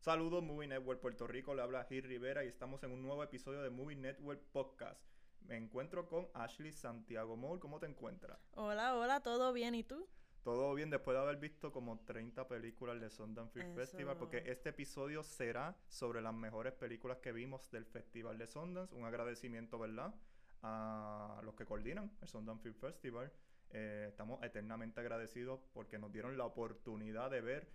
Saludos Movie Network Puerto Rico, le habla Gil Rivera y estamos en un nuevo episodio de Movie Network Podcast. Me encuentro con Ashley Santiago Moore, ¿cómo te encuentras? Hola, hola, ¿todo bien? ¿Y tú? Todo bien después de haber visto como 30 películas de Sundance Film Eso. Festival, porque este episodio será sobre las mejores películas que vimos del Festival de Sundance. Un agradecimiento, ¿verdad? A los que coordinan el Sundance Film Festival. Eh, estamos eternamente agradecidos porque nos dieron la oportunidad de ver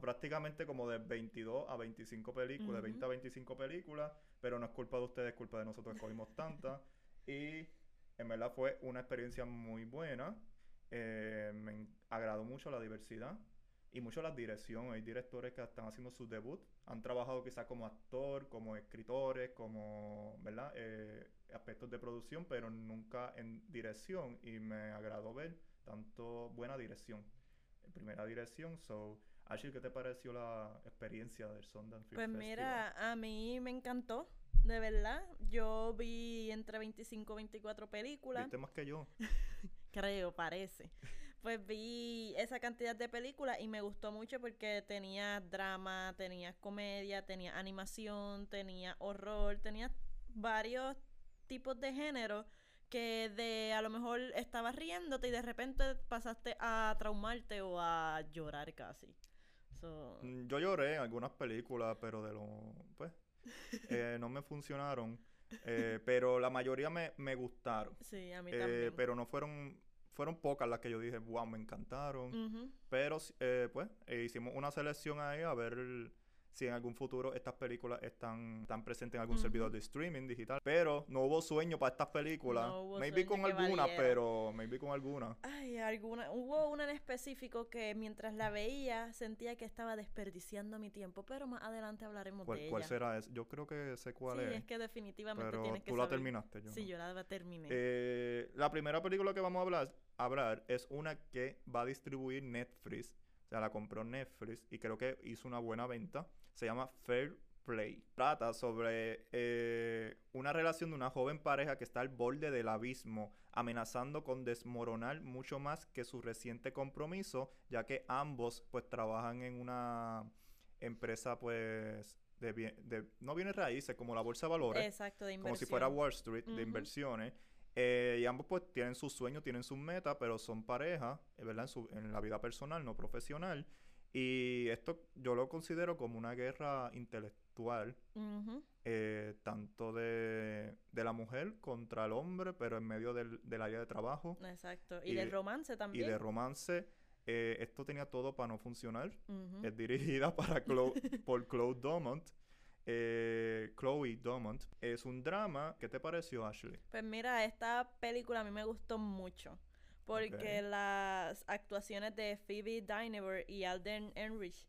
prácticamente como de 22 a 25 películas, de 20 a 25 películas, pero no es culpa de ustedes, es culpa de nosotros que cogimos tantas. Y en verdad fue una experiencia muy buena. Eh, me agradó mucho la diversidad y mucho la dirección. Hay directores que están haciendo su debut, han trabajado quizás como actor, como escritores, como, ¿verdad? Eh, aspectos de producción, pero nunca en dirección y me agradó ver tanto buena dirección. Primera dirección, so, Ashley, ¿qué te pareció la experiencia del Sundance Film Pues Festival? mira, a mí me encantó, de verdad. Yo vi entre 25 y 24 películas, ¿Viste más que yo? creo, parece. Pues vi esa cantidad de películas y me gustó mucho porque tenía drama, tenía comedia, tenía animación, tenía horror, tenía varios tipos de género que de a lo mejor estabas riéndote y de repente pasaste a traumarte o a llorar casi. So, Mm, Yo lloré en algunas películas, pero de lo... Pues, eh, no me funcionaron. Eh, pero la mayoría me, me gustaron. sí, a mí Eh, también. pero no fueron... Fueron pocas las que yo dije, wow, me encantaron. Ujú. Pero, sí, eh, pues, eh, hicimos una selección ahí a ver si en algún futuro estas películas están, están presentes en algún servidor de streaming digital. Pero no hubo sueño para estas películas. No hubo maybe con algunas, pero maybe con algunas. Ay, alguna, hubo una en específico que mientras la veía sentía que estaba desperdiciando mi tiempo, pero más adelante hablaremos ¿Cuál, de cuál ella. será ese? Yo creo que sé cuál sí, es. es que definitivamente pero tienes que tú la saber. terminaste, yo Sí, no. yo la terminé. Eh, la primera película que vamos a hablar, hablar es una que va a distribuir Netflix. O sea, la compró Netflix y creo que hizo una buena venta. Se llama Fair Play. Trata sobre eh, una relación de una joven pareja que está al borde del abismo, amenazando con desmoronar mucho más que su reciente compromiso, ya que ambos pues trabajan en una empresa pues de, bien- de no bienes raíces como la bolsa de valores Exacto, de como si fuera Wall Street de inversiones. Eh, y ambos pues tienen sus sueños, tienen sus metas, pero son pareja, eh, ¿verdad? En, su- en la vida personal, no profesional. Y esto yo lo considero como una guerra intelectual, eh, tanto de, de la mujer contra el hombre, pero en medio del, del área de trabajo Exacto. Y, Y del de- romance y también. de romance. Eh, esto tenía todo para no funcionar. Es dirigida para Chlo- por Chloe Dumont. Eh, Chloe Dumont. Es un drama. ¿Qué te pareció, Ashley? Pues mira, esta película a mí me gustó mucho. Porque las actuaciones de Phoebe Dynevor y Alden Enrich,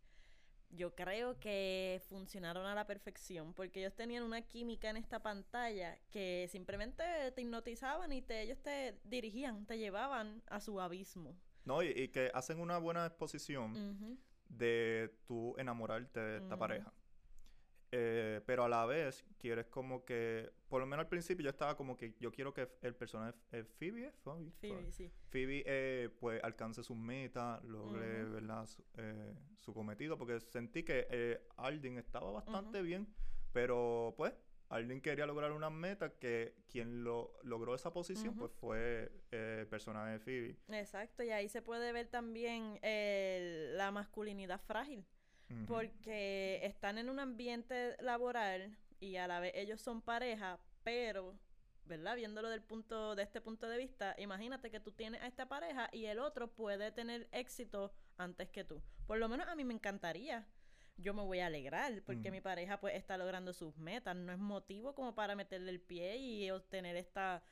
yo creo que funcionaron a la perfección. Porque ellos tenían una química en esta pantalla que simplemente te hipnotizaban y te, ellos te dirigían, te llevaban a su abismo. No, y, y que hacen una buena exposición de tú enamorarte de esta pareja. Eh, pero a la vez quieres como que, por lo menos al principio yo estaba como que yo quiero que el personaje eh, Phoebe, ¿es? Phoebe, Phoebe, sí. Phoebe eh, pues alcance sus metas, logre. ¿verdad? Su, eh, su cometido, porque sentí que eh, Alden estaba bastante bien, pero pues Alden quería lograr unas metas que quien lo logró esa posición pues fue eh, el personaje de Phoebe. Exacto, y ahí se puede ver también el- la masculinidad frágil. Porque están en un ambiente laboral y a la vez ellos son pareja, pero, ¿verdad? Viéndolo del punto de este punto de vista, imagínate que tú tienes a esta pareja y el otro puede tener éxito antes que tú. Por lo menos a mí me encantaría. Yo me voy a alegrar porque mi pareja pues está logrando sus metas, no es motivo como para meterle el pie y obtener esta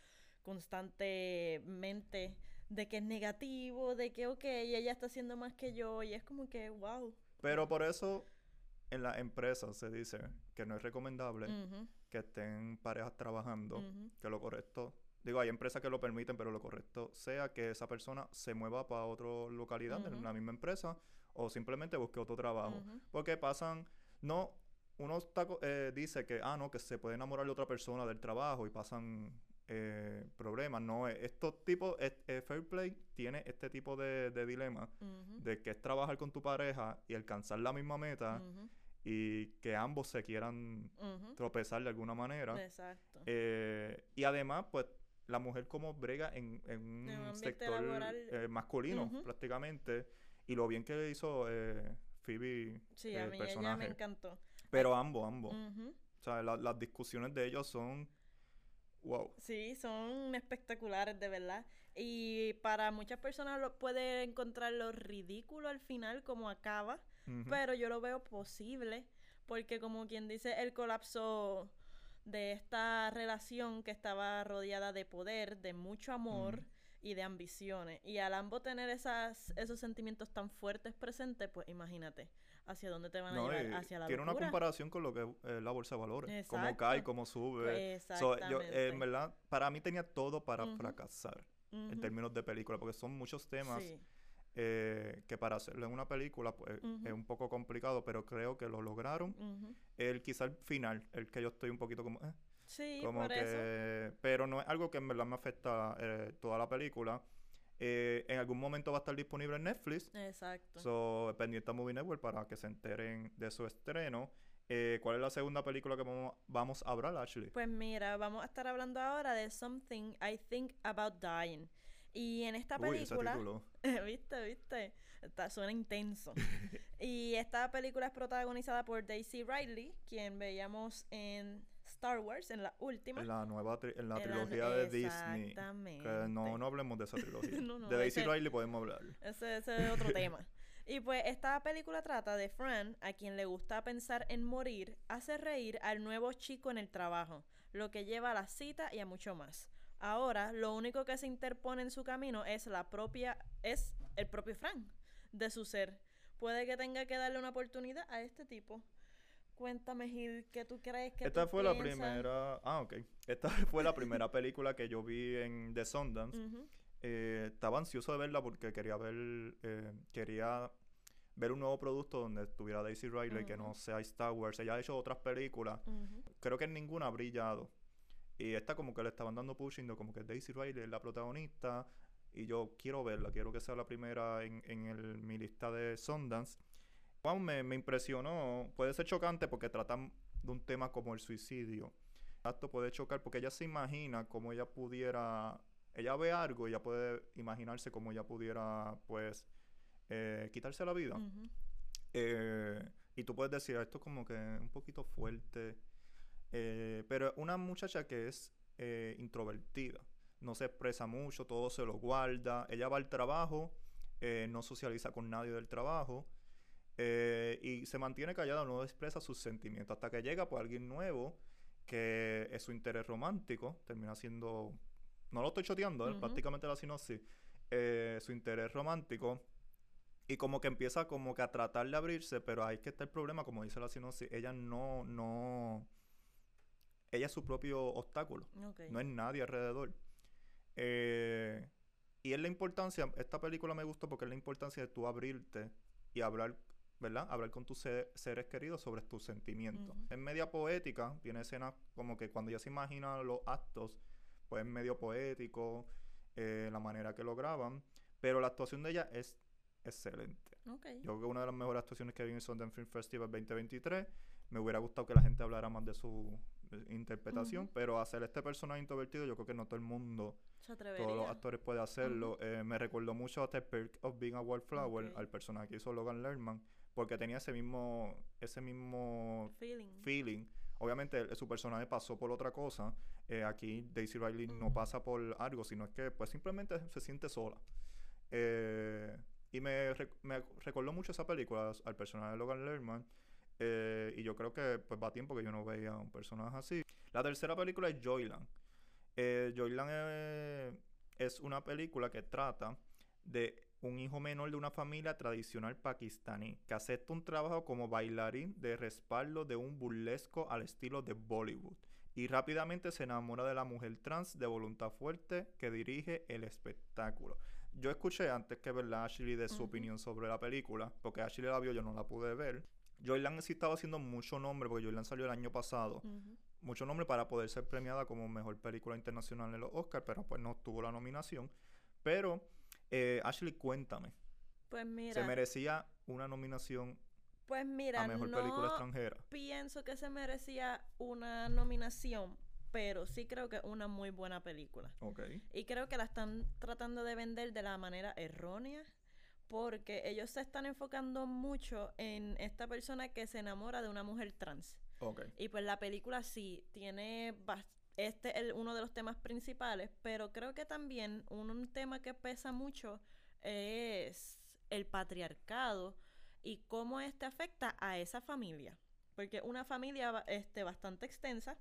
constante mente de que es negativo, de que ok, ella está haciendo más que yo y es como que wow. Pero por eso en las empresas se dice que no es recomendable que estén parejas trabajando, que lo correcto, digo, hay empresas que lo permiten, pero lo correcto sea que esa persona se mueva para otra localidad de Ujú. la misma empresa o simplemente busque otro trabajo. Porque pasan, no, uno está eh, dice que, ah, no, que se puede enamorar de otra persona del trabajo y pasan eh, problemas. No, eh, estos tipos, eh, eh, Fair Play tiene este tipo de, de dilema de que es trabajar con tu pareja y alcanzar la misma meta y que ambos se quieran tropezar de alguna manera. Exacto. Eh, y además, pues, la mujer como brega en, en un En un sector laboral. eh, masculino, prácticamente. Y lo bien que hizo eh, Phoebe, sí, el a mí ella me personaje. encantó. Pero ambos, ambos. O sea, la- las discusiones de ellos son... Wow. Sí, son espectaculares, de verdad. Y para muchas personas lo, puede encontrarlo ridículo al final, como acaba. Pero yo lo veo posible, porque como quien dice, el colapso de esta relación que estaba rodeada de poder, de mucho amor y de ambiciones. Y al ambos tener esas, esos sentimientos tan fuertes presentes, pues imagínate hacia dónde te van a No, llevar, hacia la tiene una comparación con lo que es eh, la bolsa de valores. Cómo Exacto. cae, cómo sube. So, yo, eh, en verdad, para mí tenía todo para fracasar en términos de película, porque son muchos temas Sí. eh, que para hacerlo en una película pues, Ujú. es un poco complicado, pero creo que lo lograron. El quizá el final, el que yo estoy un poquito como... eh, Sí, como por que... eso. Pero no es algo que en verdad me afecta eh, toda la película. Eh, en algún momento va a estar disponible en Netflix. Exacto. So, pendiente a Movie Network para que se enteren de su estreno. Eh, ¿Cuál es la segunda película que vamos, vamos a hablar, Ashley? Pues mira, vamos a estar hablando ahora de Something I Think About Dying. Y en esta Uy, ese película. ¿viste? ¿Viste? Está, suena intenso. y esta película es protagonizada por Daisy Ridley, quien veíamos en Star Wars, en la última. En la nueva tri- en la En la- trilogía de Disney. Exactamente. Que no, no hablemos de esa trilogía. No, no, de Daisy ese- Riley podemos hablar. Ese, ese es otro tema. Y pues esta película trata de Fran, a quien le gusta pensar en morir, hace reír al nuevo chico en el trabajo, lo que lleva a la cita y a mucho más. Ahora, lo único que se interpone en su camino es la propia, es el propio Fran, de su ser. Puede que tenga que darle una oportunidad a este tipo. Cuéntame, Gil, ¿qué tú crees que Esta tú fue la piensas? primera. Ah, ok. Esta fue la primera película que yo vi en The Sundance. Eh, estaba ansioso de verla porque quería ver. eh, quería ver un nuevo producto donde estuviera Daisy Riley, que no sea Star Wars. Ella ha hecho otras películas. Creo que en ninguna ha brillado. Y esta, como que le estaban dando pushing, como que Daisy Riley es la protagonista. Y yo quiero verla, quiero que sea la primera en, en el- mi lista de Sundance. Wow, me, me impresionó. Puede ser chocante porque tratan de un tema como el suicidio. Esto puede chocar porque ella se imagina cómo ella pudiera. Ella ve algo y ella puede imaginarse cómo ella pudiera, pues, eh, quitarse la vida. Eh, y tú puedes decir, esto es como que un poquito fuerte. Eh, pero una muchacha que es eh, introvertida, no se expresa mucho, todo se lo guarda. Ella va al trabajo, no socializa con nadie del trabajo eh, y se mantiene callada, no expresa sus sentimientos hasta que llega pues alguien nuevo que es su interés romántico, termina siendo, no lo estoy choteando, ¿eh? Ujú. prácticamente la sinopsis, eh, su interés romántico y como que empieza como que a tratar de abrirse, pero ahí es que está el problema, como dice la sinopsis, ella no, no, ella es su propio obstáculo, no es nadie alrededor. Eh, y es la importancia, esta película me gustó porque es la importancia de tú abrirte y hablar, ¿verdad? Hablar con tus se- seres queridos sobre tus sentimientos. Es media poética, tiene escenas como que cuando ella se imagina los actos, pues es medio poético, eh, la manera que lo graban, pero la actuación de ella es excelente. Yo creo que una de las mejores actuaciones que vi en Sundance Film Festival 2023. Me hubiera gustado que la gente hablara más de su eh, interpretación, pero hacer este personaje introvertido, yo creo que no todo el mundo, todos los actores pueden hacerlo. Eh, me recordó mucho a The Perk of Being a Wallflower, Ok. al personaje que hizo Logan Lerman, porque tenía ese mismo, ese mismo Feeling. feeling. Obviamente su personaje pasó por otra cosa. Eh, aquí Daisy Riley no pasa por algo, sino es que pues simplemente se siente sola. Eh, y me, me recordó mucho esa película, al personaje de Logan Lerman. eh, y yo creo que pues va tiempo que yo no veía un personaje así. La tercera película es Joyland. Eh, Joyland es una película que trata de un hijo menor de una familia tradicional pakistaní que acepta un trabajo como bailarín de respaldo de un burlesco al estilo de Bollywood y rápidamente se enamora de la mujer trans de voluntad fuerte que dirige el espectáculo. Yo escuché antes que verla Ashley de su opinión sobre la película, porque Ashley la vio, yo no la pude ver. Joyland sí estaba haciendo mucho nombre, porque Joyland salió el año pasado mucho nombre para poder ser premiada como mejor película internacional en los Oscars, pero pues no obtuvo la nominación. Pero, eh, Ashley, cuéntame, Pues mira. ¿se merecía una nominación Pues mira, a mejor no película extranjera. pienso que se merecía una nominación, pero sí creo que es una muy buena película. Ok. Y creo que la están tratando de vender de la manera errónea, porque ellos se están enfocando mucho en esta persona que se enamora de una mujer trans. Ok. Y pues la película sí tiene este es el- uno de los temas principales, pero creo que también un, un tema que pesa mucho es el patriarcado y cómo este afecta a esa familia, porque una familia este bastante extensa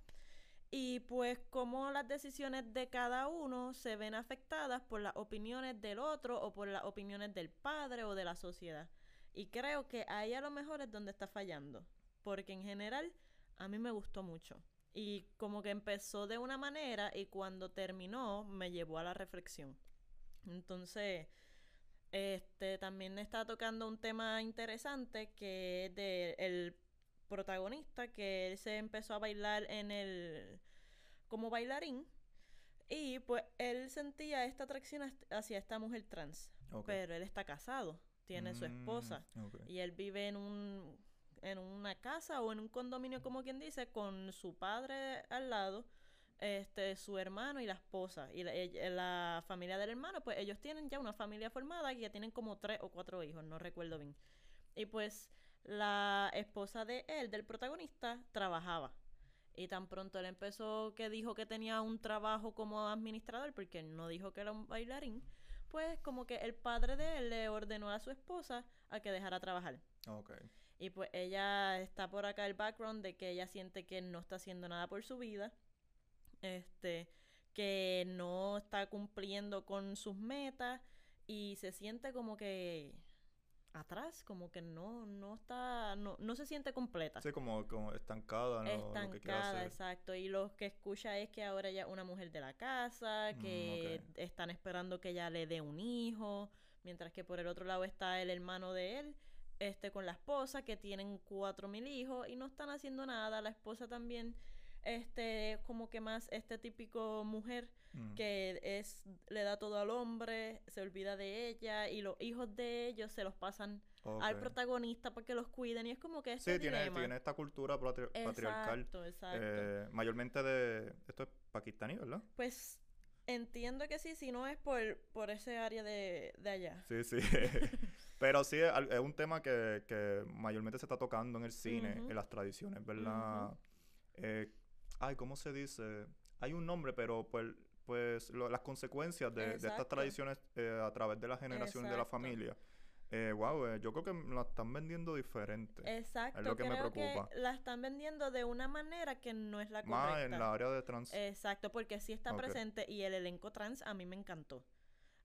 y pues cómo las decisiones de cada uno se ven afectadas por las opiniones del otro o por las opiniones del padre o de la sociedad. Y creo que ahí a lo mejor es donde está fallando, porque en general a mí me gustó mucho. Y como que empezó de una manera y cuando terminó me llevó a la reflexión. Entonces, este también está tocando un tema interesante que es de el protagonista que él se empezó a bailar en el como bailarín y pues él sentía esta atracción hacia esta mujer trans, pero él está casado, tiene su esposa Mm, ok. y él vive en un en una casa o en un condominio como quien dice con su padre al lado este su hermano y la esposa. Y la, familia del hermano pues ellos tienen ya una familia formada y ya tienen como tres o cuatro hijos no recuerdo bien. Y pues la esposa de él del protagonista trabajaba. Y tan pronto él empezó que dijo que tenía un trabajo como administrador porque no dijo que era un bailarín pues como que el padre de él le ordenó a su esposa a que dejara trabajar. Ok. Y pues ella está por acá el background de que ella siente que no está haciendo nada por su vida. Este, que no está cumpliendo con sus metas y se siente como que atrás, como que no no está no, no se siente completa. Sí, como, como estancada, ¿no? Lo que hacer. exacto. Y lo que escucha es que ahora ella es una mujer de la casa, Mm, que están esperando que ella le dé un hijo, mientras que por el otro lado está el hermano de él, este con la esposa, que tienen cuatro mil hijos y no están haciendo nada. La esposa también, este, como que más este típico mujer Mm. que es le da todo al hombre, se olvida de ella y los hijos de ellos se los pasan al protagonista para que los cuiden y es como que este Sí, tiene, dilema. tiene esta cultura patri- patriarcal. Exacto, exacto. eh, mayormente de... Esto es pakistaní, ¿verdad? Pues entiendo que sí, si no es por, por ese área de, de allá. Sí, sí. Pero sí, es, un tema que, que mayormente se está tocando en el cine, en las tradiciones, ¿verdad? Eh, ay, ¿cómo se dice? Hay un nombre, pero pues, pues lo- las consecuencias de, de estas Exacto. tradiciones eh, a través de la generación y de la Exacto. familia. Eh, wow, eh, yo creo que la están vendiendo diferente. Exacto, Es lo que me preocupa. que la están vendiendo de una manera que no es la Más correcta. en la área de trans. Exacto, porque sí está presente y el elenco trans a mí me encantó.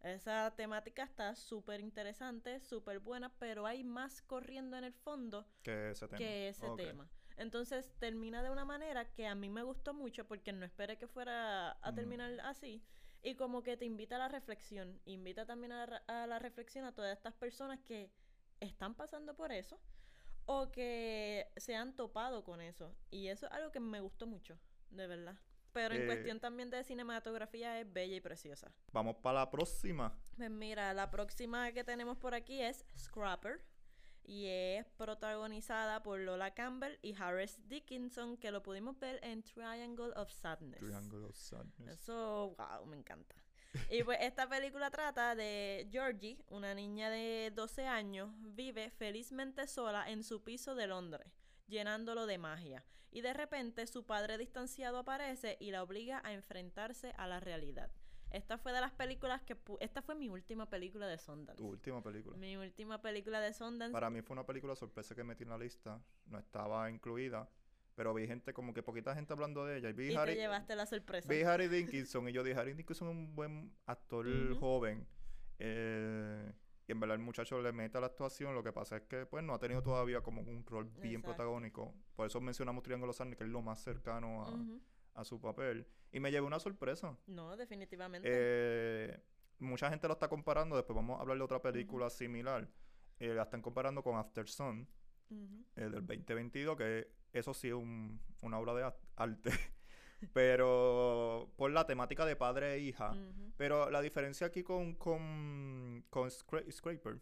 Esa temática está súper interesante, súper buena, pero hay más corriendo en el fondo que ese tema. que ese Ok. tema. Entonces termina de una manera que a mí me gustó mucho porque no esperé que fuera a Mm. terminar así. Y como que te invita a la reflexión, invita también a la, a la reflexión a todas estas personas que están pasando por eso o que se han topado con eso. Y eso es algo que me gustó mucho, de verdad. Pero en Eh, cuestión también de cinematografía es bella y preciosa. Vamos para la próxima. Pues mira, la próxima que tenemos por aquí es Scrapper y es protagonizada por Lola Campbell y Harris Dickinson, que lo pudimos ver en Triangle of Sadness. Triangle of Sadness. Eso, wow, me encanta. Y pues esta película trata de Georgie, una niña de 12 años, vive felizmente sola en su piso de Londres, llenándolo de magia. Y de repente su padre distanciado aparece y la obliga a enfrentarse a la realidad. Esta fue de las películas que... pu- Esta fue mi última película de Sundance. Tu última película. Mi última película de Sundance. Para mí fue una película sorpresa que metí en la lista. No estaba incluida. Pero vi gente, como que poquita gente hablando de ella. Y vi y te Harry, llevaste la sorpresa. vi Harry Dickinson. Y yo dije, Harry Dickinson es un buen actor joven. Eh, y en verdad el muchacho le mete a la actuación. Lo que pasa es que pues no ha tenido todavía como un rol bien Exacto. protagónico. Por eso mencionamos Triángulo Sarni, que es lo más cercano a, a su papel. Y me llevé una sorpresa. No, definitivamente. Eh, mucha gente lo está comparando. Después vamos a hablar de otra película similar. Eh, la están comparando con After Sun Ujú. eh, del 2022, que eso sí es un- una obra de arte. Pero por la temática de padre e hija. Pero la diferencia aquí con, con, con Scra- Scraper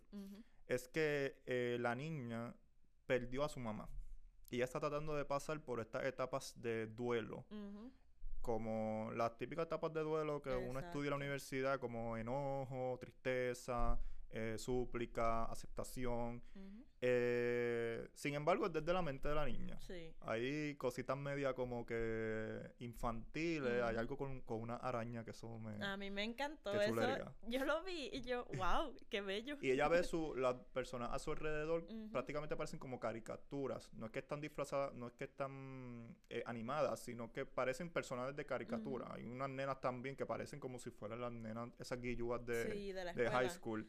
es que eh, la niña perdió a su mamá. Y ella está tratando de pasar por estas etapas de duelo. Como las típicas etapas de duelo que uno estudia en la universidad, como enojo, tristeza, eh, súplica, aceptación. Eh, sin embargo, es desde la mente de la niña. Sí. Hay cositas media como que infantiles, hay algo con, con una araña que eso me... A mí me encantó eso. Yo lo vi y yo, wow, qué bello. Y ella ve su, las personas a su alrededor Ujú. prácticamente parecen como caricaturas. No es que están disfrazadas, no es que están eh, animadas, sino que parecen personajes de caricatura. Hay unas nenas también que parecen como si fueran las nenas, esas guillúas de, sí, de de high school.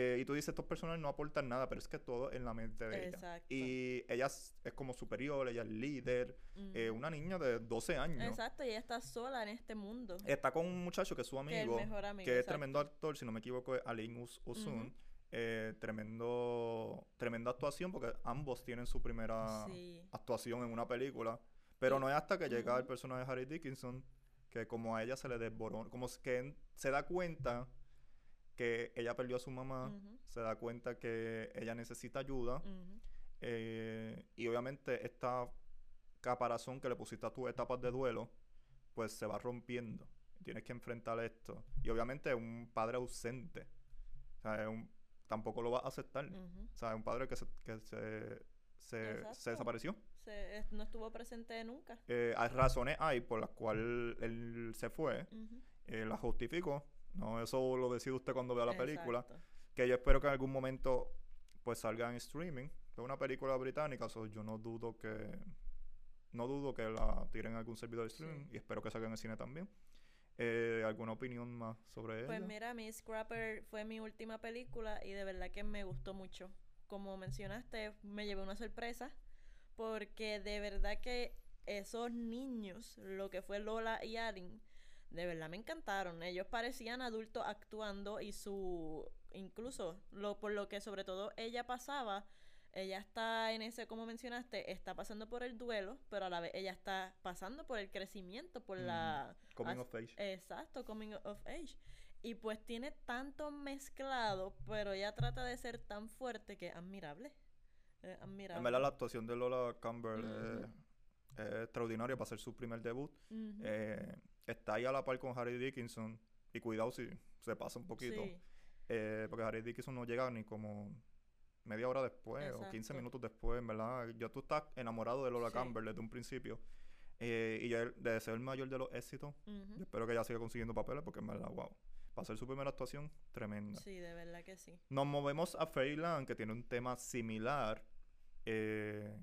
Eh, y tú dices, estos personajes no aportan nada, pero es que todo en la mente de ella. Exacto. Y ella es, es como superior, ella es líder, eh, una niña de 12 años. Exacto, y ella está sola en este mundo. Está con un muchacho que es su Que amigo, mejor amigo, que es exacto. tremendo actor, si no me equivoco, es Alain Us. Eh, tremendo, tremenda actuación porque ambos tienen su primera Sí. actuación en una película. Pero no es hasta que llega el personaje de Harry Dickinson que como a ella se le desborona, como que se da cuenta que ella perdió a su mamá, se da cuenta que ella necesita ayuda eh, y obviamente esta caparazón que le pusiste a tus etapas de duelo, pues se va rompiendo. Tienes que enfrentar esto. Y obviamente un padre ausente. O sea, es un- tampoco lo va a aceptar. O sea, un padre que se, que se, se, Exacto. se desapareció. Se- no estuvo presente nunca. Eh, hay razones hay por las cuales él se fue. Eh, la justificó. No, eso lo decide usted cuando vea la película. Que yo espero que en algún momento pues salga en streaming. Es una película británica, so yo no dudo que no dudo que la tiren en algún servidor de Sí. streaming y espero que salga en el cine también. Eh, ¿Alguna opinión más sobre Pues ella? mira, Miss Scrapper fue mi última película y de verdad que me gustó mucho. Como mencionaste, me llevé una sorpresa porque de verdad que esos niños, lo que fue Lola y Arin, de verdad me encantaron. Ellos parecían adultos actuando y su incluso lo por lo que sobre todo ella pasaba, ella está en ese como mencionaste, está pasando por el duelo, pero a la vez ella está pasando por el crecimiento, por Mm. la Coming as- of age. Exacto, coming of age. Y pues tiene tanto mezclado, pero ella trata de ser tan fuerte que es admirable. Es admirable. En verdad la actuación de Lola Campbell es- es extraordinaria para hacer su primer debut. Eh, está ahí a la par con Harry Dickinson. Y cuidado si se pasa un poquito. Sí, Eh, porque Harry Dickinson no llega ni como media hora después o 15 Exacto. minutos después, en verdad. Ya tú estás enamorado de Lola Sí. Campbell desde un principio. Eh, y ya de ser el mayor de los éxitos, yo espero que ella siga consiguiendo papeles porque en verdad, wow. Para hacer su primera actuación, tremenda. Sí, de verdad que sí. Nos movemos a Fairyland, que tiene un tema similar. Eh,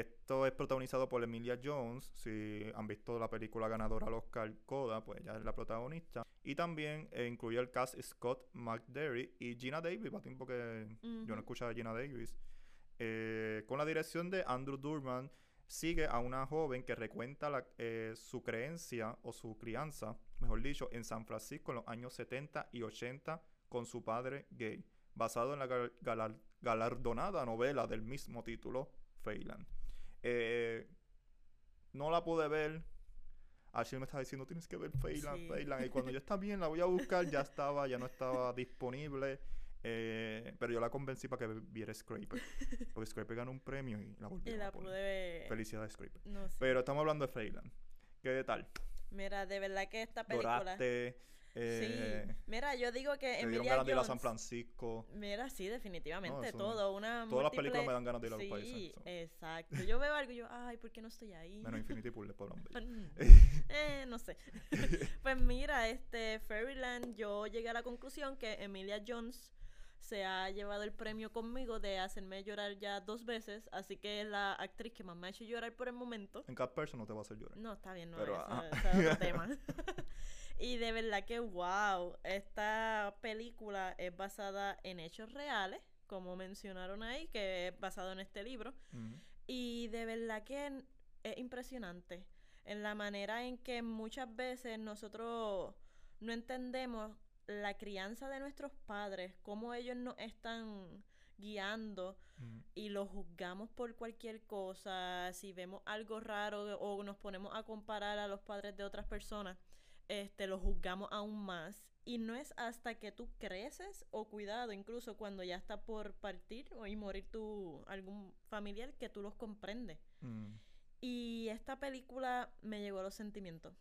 esto es protagonizado por Emilia Jones. Si han visto la película ganadora al Oscar Coda, pues ella es la protagonista. Y también eh, incluye el cast Scott McDerry y Gina Davis, para tiempo que yo no escuchaba a Gina Davis. Eh, con la dirección de Andrew Durman, sigue a una joven que recuenta la- eh, su creencia o su crianza, mejor dicho, en San Francisco en los años 70 y 80 con su padre gay, basado en la gal- galar- galardonada novela del mismo título, Feyland. Eh, no la pude ver. Ashley me estaba diciendo, tienes que ver Feyland, Sí. Feyland. Y cuando yo está bien, la voy a buscar, ya estaba, ya no estaba disponible. Eh, pero yo la convencí para que viera Scraper. Porque Scraper ganó un premio y la volví Y a la poner. pude ver. Felicidades, Scraper. No. Pero estamos hablando de Feyland. ¿Qué tal? Mira, de verdad que esta película. Doraste. Eh, sí. Mira, yo digo que te dieron ganas de ir a. San Francisco. Mira, sí, definitivamente, todo, una Todas las películas me dan ganas de ir a los Sí, países. so. exacto. Yo veo algo y yo, ay, ¿por qué no estoy ahí? Menos Infinity Pool, después hablamos de. Mm, eh, no sé. pues mira, este Fairyland, yo llegué a la conclusión que Emilia Jones se ha llevado el premio conmigo de hacerme llorar ya dos veces, así que es la actriz que más me ha hecho llorar por el momento. En Cat Person no te va a hacer llorar. No, está bien, no, Pero, ese- ajá. ese es otro tema. Y de verdad que, wow, esta película es basada en hechos reales, como mencionaron ahí, que es basado en este libro. Y de verdad que es impresionante en la manera en que muchas veces nosotros no entendemos la crianza de nuestros padres, cómo ellos nos están guiando y lo juzgamos por cualquier cosa, si vemos algo raro o nos ponemos a comparar a los padres de otras personas, este lo juzgamos aún más Y no es hasta que tú creces o cuidado, incluso cuando ya está por partir o y morir tu algún familiar, que tú los comprendes. Mm. Y esta película me llegó a los sentimientos,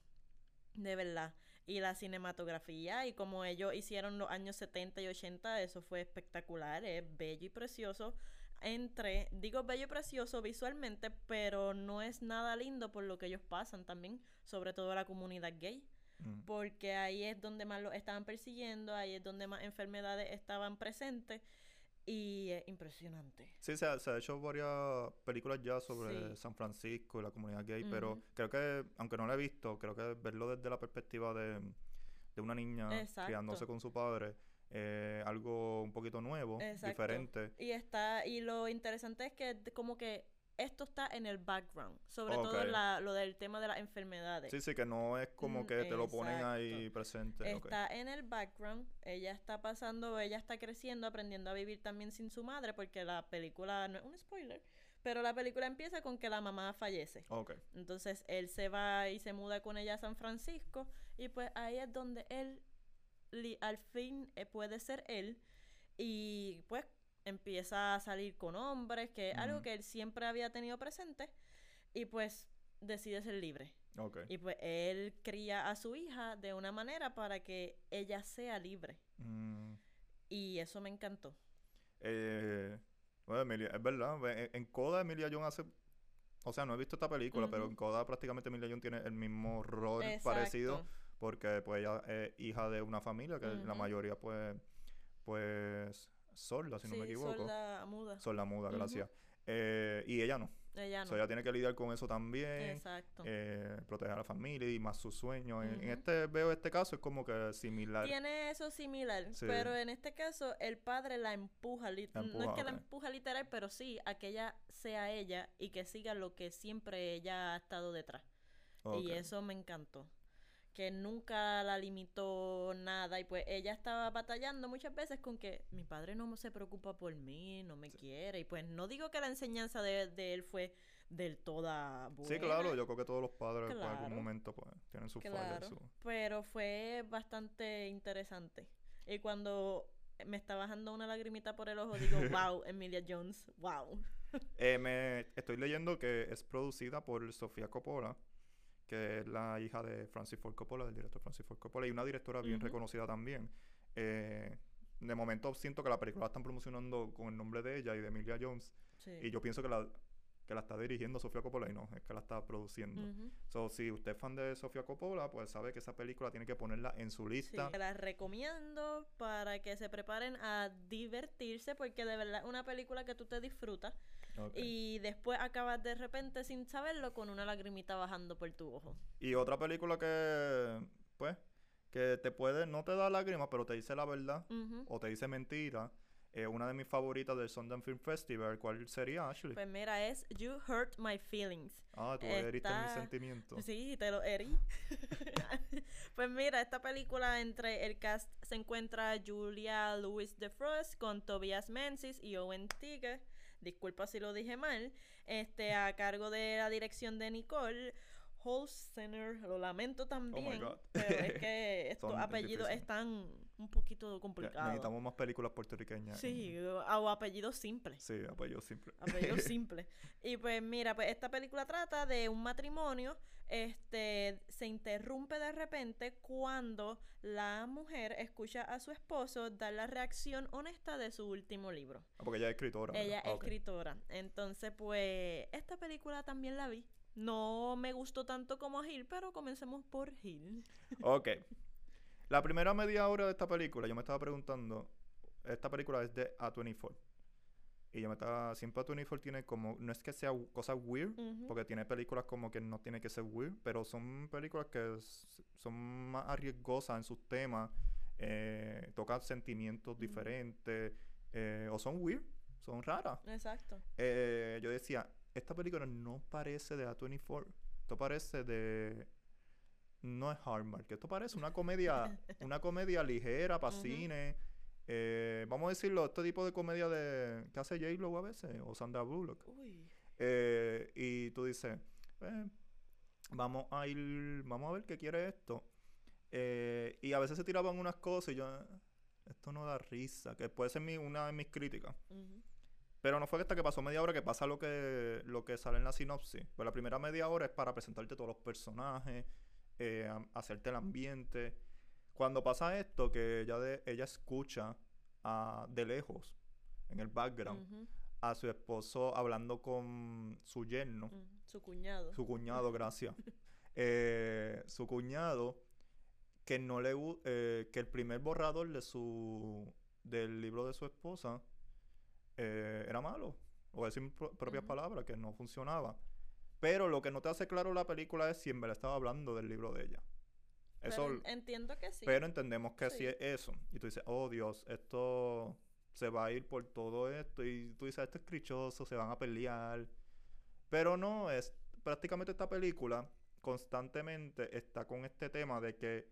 de verdad. Y la cinematografía y como ellos hicieron los años 70 y 80, eso fue espectacular, es bello y precioso. Entre, digo bello y precioso visualmente, pero no es nada lindo por lo que ellos pasan también, sobre todo la comunidad gay Mm. porque ahí es donde más lo estaban persiguiendo, ahí es donde más enfermedades estaban presentes y es impresionante. Sí, se ha, se ha hecho varias películas ya sobre Sí. San Francisco y la comunidad gay, pero creo que, aunque no la he visto, creo que verlo desde la perspectiva de, de una niña Exacto. criándose con su padre, eh, algo un poquito nuevo, Exacto. diferente. Y está y lo interesante es que como que esto está en el background, sobre todo la, lo del tema de las enfermedades. Sí, sí, que no es como Mm, que te lo ponen ahí presente. Está en el background, ella está pasando, ella está creciendo, aprendiendo a vivir también sin su madre, porque la película, no es un spoiler, pero la película empieza con que la mamá fallece. Ok. Entonces él se va y se muda con ella a San Francisco y pues ahí es donde él li- al fin eh, puede ser él y pues empieza a salir con hombres, que es algo que él siempre había tenido presente y pues decide ser libre. Y pues él cría a su hija de una manera para que ella sea libre. Mm, Y eso me encantó. eh, bueno, Emilia, es verdad. ve- En, en Coda, Emilia Jones hace. O sea, no he visto esta película, pero en Coda prácticamente Emilia Jones tiene el mismo rol parecido. Porque pues ella es hija de una familia que la mayoría pues pues sorda si no me equivoco sorda muda. sorda muda gracias Eh, y ella no Ella O no. sea, ella tiene que lidiar con eso también Exacto. eh, proteger a la familia y más sus sueños en, este veo este caso es como que similar Tiene eso similar, Sí. pero en este caso el padre la empuja, La no es que la empuja literal, pero sí a que ella sea ella y que siga lo que siempre ella ha estado detrás. Y eso me encantó. Que nunca la limitó nada y pues ella estaba batallando muchas veces con que mi padre no se preocupa por mí, no me quiere y pues no digo que la enseñanza de, de él fue del toda buena. sí claro yo creo que todos los padres en algún momento pues tienen sus Claro, fallas su- pero fue bastante interesante. Y cuando me está bajando una lagrimita por el ojo, digo, wow, Emilia Jones, wow. Eh, me estoy leyendo que es producida por Sofía Coppola, que es la hija de Francis Ford Coppola, del director Francis Ford Coppola, y una directora bien reconocida también. Eh, de momento siento que la película la están promocionando con el nombre de ella y de Emilia Jones, Sí. y yo pienso que la, que la está dirigiendo Sofía Coppola y no, es que la está produciendo. Ujú. So, si usted es fan de Sofía Coppola, pues sabe que esa película tiene que ponerla en su Sí, lista. te la recomiendo para que se preparen a divertirse porque de verdad es una película que tú te disfrutas y después acabas de repente sin saberlo con una lagrimita bajando por tu ojo. Y otra película que, pues, que te puede, no te da lágrimas, pero te dice la verdad. O te dice mentira, eh, una de mis favoritas del Sundance Film Festival, ¿cuál sería, Ashley? Pues mira, es You Hurt My Feelings. ah, tú heriste mis sentimientos. Sí, te lo herí. pues mira, esta película entre el cast se encuentra Julia Louis DeFrost con Tobias Menzies y Owen Tiger. Disculpa si lo dije mal. Este a cargo de la dirección de Nicole Holstener. Lo lamento también, Oh God. pero es que estos apellidos están un poquito Ya, complicados. necesitamos más películas puertorriqueñas. Sí, o apellidos simples Sí, apellido simple. apellido simple. Y pues mira, pues esta película trata de un matrimonio, este, se interrumpe de repente cuando la mujer escucha a su esposo dar la reacción honesta de su último libro. Ah, porque ella es escritora. ¿verdad? Ella Ah, es ok. escritora. Entonces, pues, esta película también la vi. No me gustó tanto como Gil, pero comencemos por Gil. Ok. La primera media hora de esta película, yo me estaba preguntando, esta película es de A24. Y yo me estaba, siempre A24 tiene como, no es que sea cosas weird, porque tiene películas como que no tiene que ser weird, pero son películas que son más arriesgosas en sus temas, eh, tocan sentimientos diferentes, eh, o son weird, son raras. Exacto. Eh, yo decía, esta película no parece de A24, esto parece de... No es Hallmark, esto parece una comedia, una comedia ligera para cine. eh, vamos a decirlo, este tipo de comedia de que hace J-Lo a veces, o Sandra Bullock. Uy. Eh, y tú dices, eh, vamos a ir, vamos a ver qué quiere esto. Eh, y a veces se tiraban unas cosas y yo, "Ah, esto no da risa, que puede ser mi, una de mis críticas. Pero no fue hasta que pasó media hora que pasa lo que, lo que sale en la sinopsis. Pues la primera media hora es para presentarte todos los personajes, eh, hacerte el ambiente. Cuando pasa esto, que ella, de, ella escucha a- de lejos, en el background, a su esposo hablando con su yerno, ujú. Su cuñado. su cuñado, gracias. Eh, su cuñado, que no le eh, que el primer borrador de su del libro de su esposa eh, era malo. O decir propias palabras, que no funcionaba. Pero lo que no te hace claro la película es si en verdad estaba hablando del libro de ella. Eso, Pero en- entiendo que sí. pero entendemos que sí. Sí. es eso. Y tú dices, oh Dios, esto se va a ir por todo esto. Y tú dices, esto es crichoso, se van a pelear. Pero no, es prácticamente esta película constantemente está con este tema de que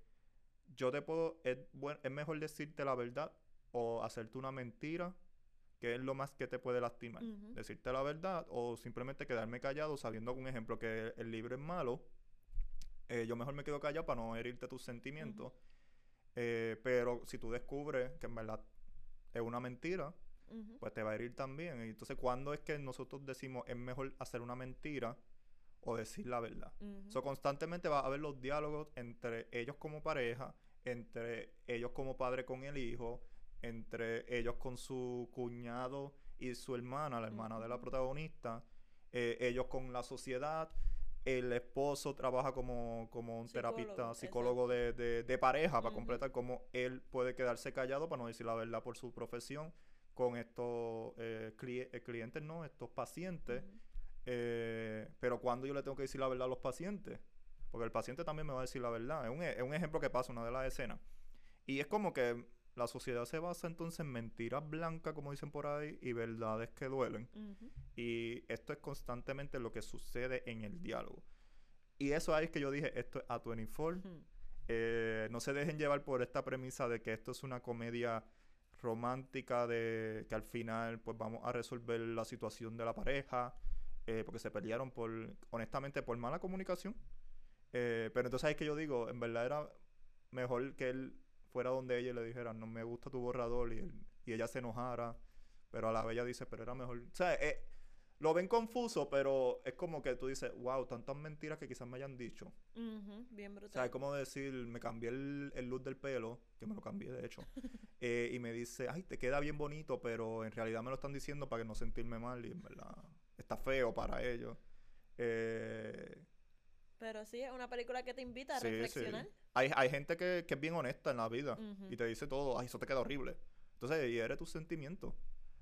yo te puedo, es, buen- es mejor decirte la verdad o hacerte una mentira, que es lo más que te puede lastimar. Decirte la verdad o simplemente quedarme callado sabiendo, un ejemplo, que el libro es malo. eh, yo mejor me quedo callado para no herirte tus sentimientos. Eh, pero si tú descubres que en verdad es una mentira, pues te va a herir también. Y entonces, ¿cuándo es que nosotros decimos es mejor hacer una mentira o decir la verdad? Ujú. So, constantemente va a haber los diálogos entre ellos como pareja, entre ellos como padre con el hijo, entre ellos con su cuñado y su hermana, la hermana de la protagonista, eh, ellos con la sociedad. El esposo trabaja como, como un Psicólogo, terapista, psicólogo de, de- de pareja para completar cómo él puede quedarse callado para no decir la verdad por su profesión con estos eh, cli- eh, clientes, no, estos pacientes. Eh, pero cuando yo le tengo que decir la verdad a los pacientes, porque el paciente también me va a decir la verdad. Es un, es un ejemplo que pasa, una de las escenas. Y es como que la sociedad se basa entonces en mentiras blancas, como dicen por ahí, y verdades que duelen. Y esto es constantemente lo que sucede en el diálogo. Y eso ahí es que yo dije, esto es A24. Ujú. Eh, no se dejen llevar por esta premisa de que esto es una comedia romántica de que al final pues vamos a resolver la situación de la pareja eh, porque se pelearon por honestamente por mala comunicación Eh, pero entonces ahí es que yo digo en verdad era mejor que él fuera donde ella y le dijera no me gusta tu borrador y, él- y ella se enojara pero a la vez ella dice pero era mejor o sea eh, lo ven confuso pero es como que tú dices wow tantas mentiras que quizás me hayan dicho Ujú. Bien o sea, brutal. es como decir, me cambié el, el look del pelo, que me lo cambié de hecho, eh, y me dice, ay, te queda bien bonito, pero en realidad me lo están diciendo para que no sentirme mal, y en verdad está feo para ellos. Eh, Pero sí, es una película que te invita a sí, sí. reflexionar. Hay, hay gente que, que es bien honesta en la vida y te dice todo, ay, eso te queda horrible. Entonces, hiere tus sentimientos.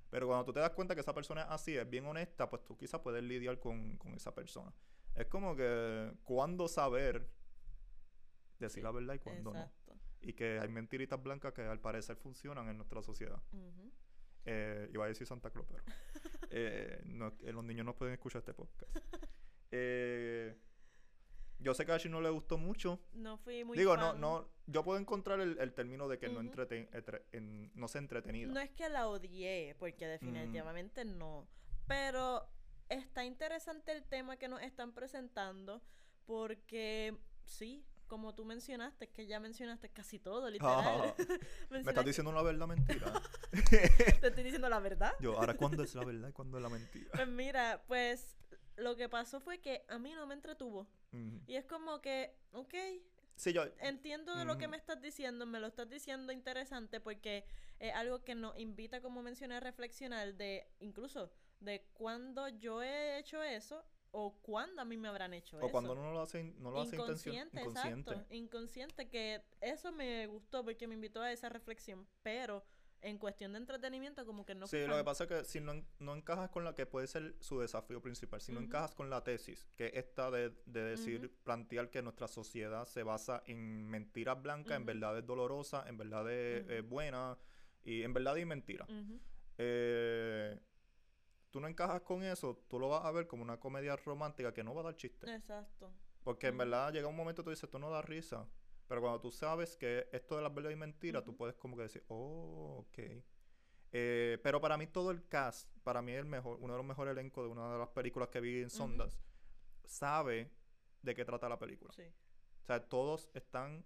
Pero cuando tú te das cuenta que esa persona es así, es bien honesta, pues tú quizás puedes lidiar con, con esa persona. Es como que, ¿cuándo saber decir Sí, la verdad y cuándo no? Y que hay mentiritas blancas que al parecer funcionan en nuestra sociedad. Ujú. Eh, iba a decir Santa Claus, pero eh, no- eh, los niños no pueden escuchar este podcast. Eh, yo sé que a Ashi no le gustó mucho. No fui muy Digo, no, fan. no, yo puedo encontrar el, el término de que no, entreten, entre- en- no se entretenida. No es que la odié, porque definitivamente no. Pero está interesante el tema que nos están presentando, porque sí, como tú mencionaste, es que ya mencionaste casi todo, literal. ¿Me estás diciendo una verdad mentira? Te estoy diciendo la verdad. yo, ahora, ¿cuándo es la verdad y cuándo es la mentira? Pues mira, pues lo que pasó fue que a mí no me entretuvo. Y es como que, ok, Sí, yo, entiendo de lo que me estás diciendo, me lo estás diciendo interesante porque es algo que nos invita, como mencioné, a reflexionar de incluso de cuándo yo he hecho eso o cuándo a mí me habrán hecho eso. o cuando uno lo hace, no lo hace inconsciente, inconsciente. exacto, inconsciente que eso me gustó porque me invitó a esa reflexión, pero en cuestión de entretenimiento como que no sí, fui lo que fan. pasa es que si no, en- no encajas con la que puede ser su desafío principal, si no encajas con la tesis, que es esta de, de decir, plantear que nuestra sociedad se basa en mentiras blancas, en Ujú. verdades dolorosas, en verdades eh, buenas y en verdad y mentira. Eh, tú no encajas con eso, tú lo vas a ver como una comedia romántica que no va a dar chiste. Exacto. Porque en verdad llega un momento tú dices, esto no da risa. Pero cuando tú sabes que esto de las verdades y mentiras, tú puedes como que decir, oh, ok. Eh, pero para mí todo el cast, para mí el mejor, uno de los mejores elencos de una de las películas que vi en. Sundance, sabe de qué trata la película. Sí. O sea, todos están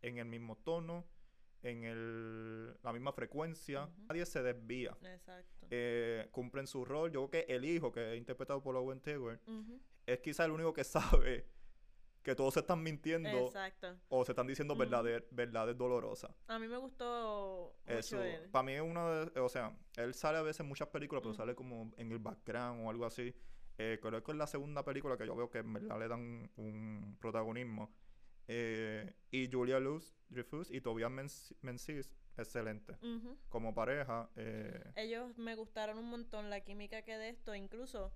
en el mismo tono, en el, la misma frecuencia. Nadie se desvía. Exacto. Eh, cumplen su rol. Yo creo que el hijo, que es interpretado por Owen Taylor, Ujú. es quizá el único que sabe que todos se están mintiendo Exacto. o se están diciendo verdades, verdades dolorosas. A mí me gustó mucho Eso, él. para mí es uno de, o sea, él sale a veces en muchas películas, pero sale como en el background o algo así. Eh, creo que es la segunda película que yo veo que en verdad le dan un protagonismo. Eh, y Julia Luz, Dreyfus y Tobias Menz- Menzies, excelente. Como pareja, eh, Ellos me gustaron un montón la química que de esto, incluso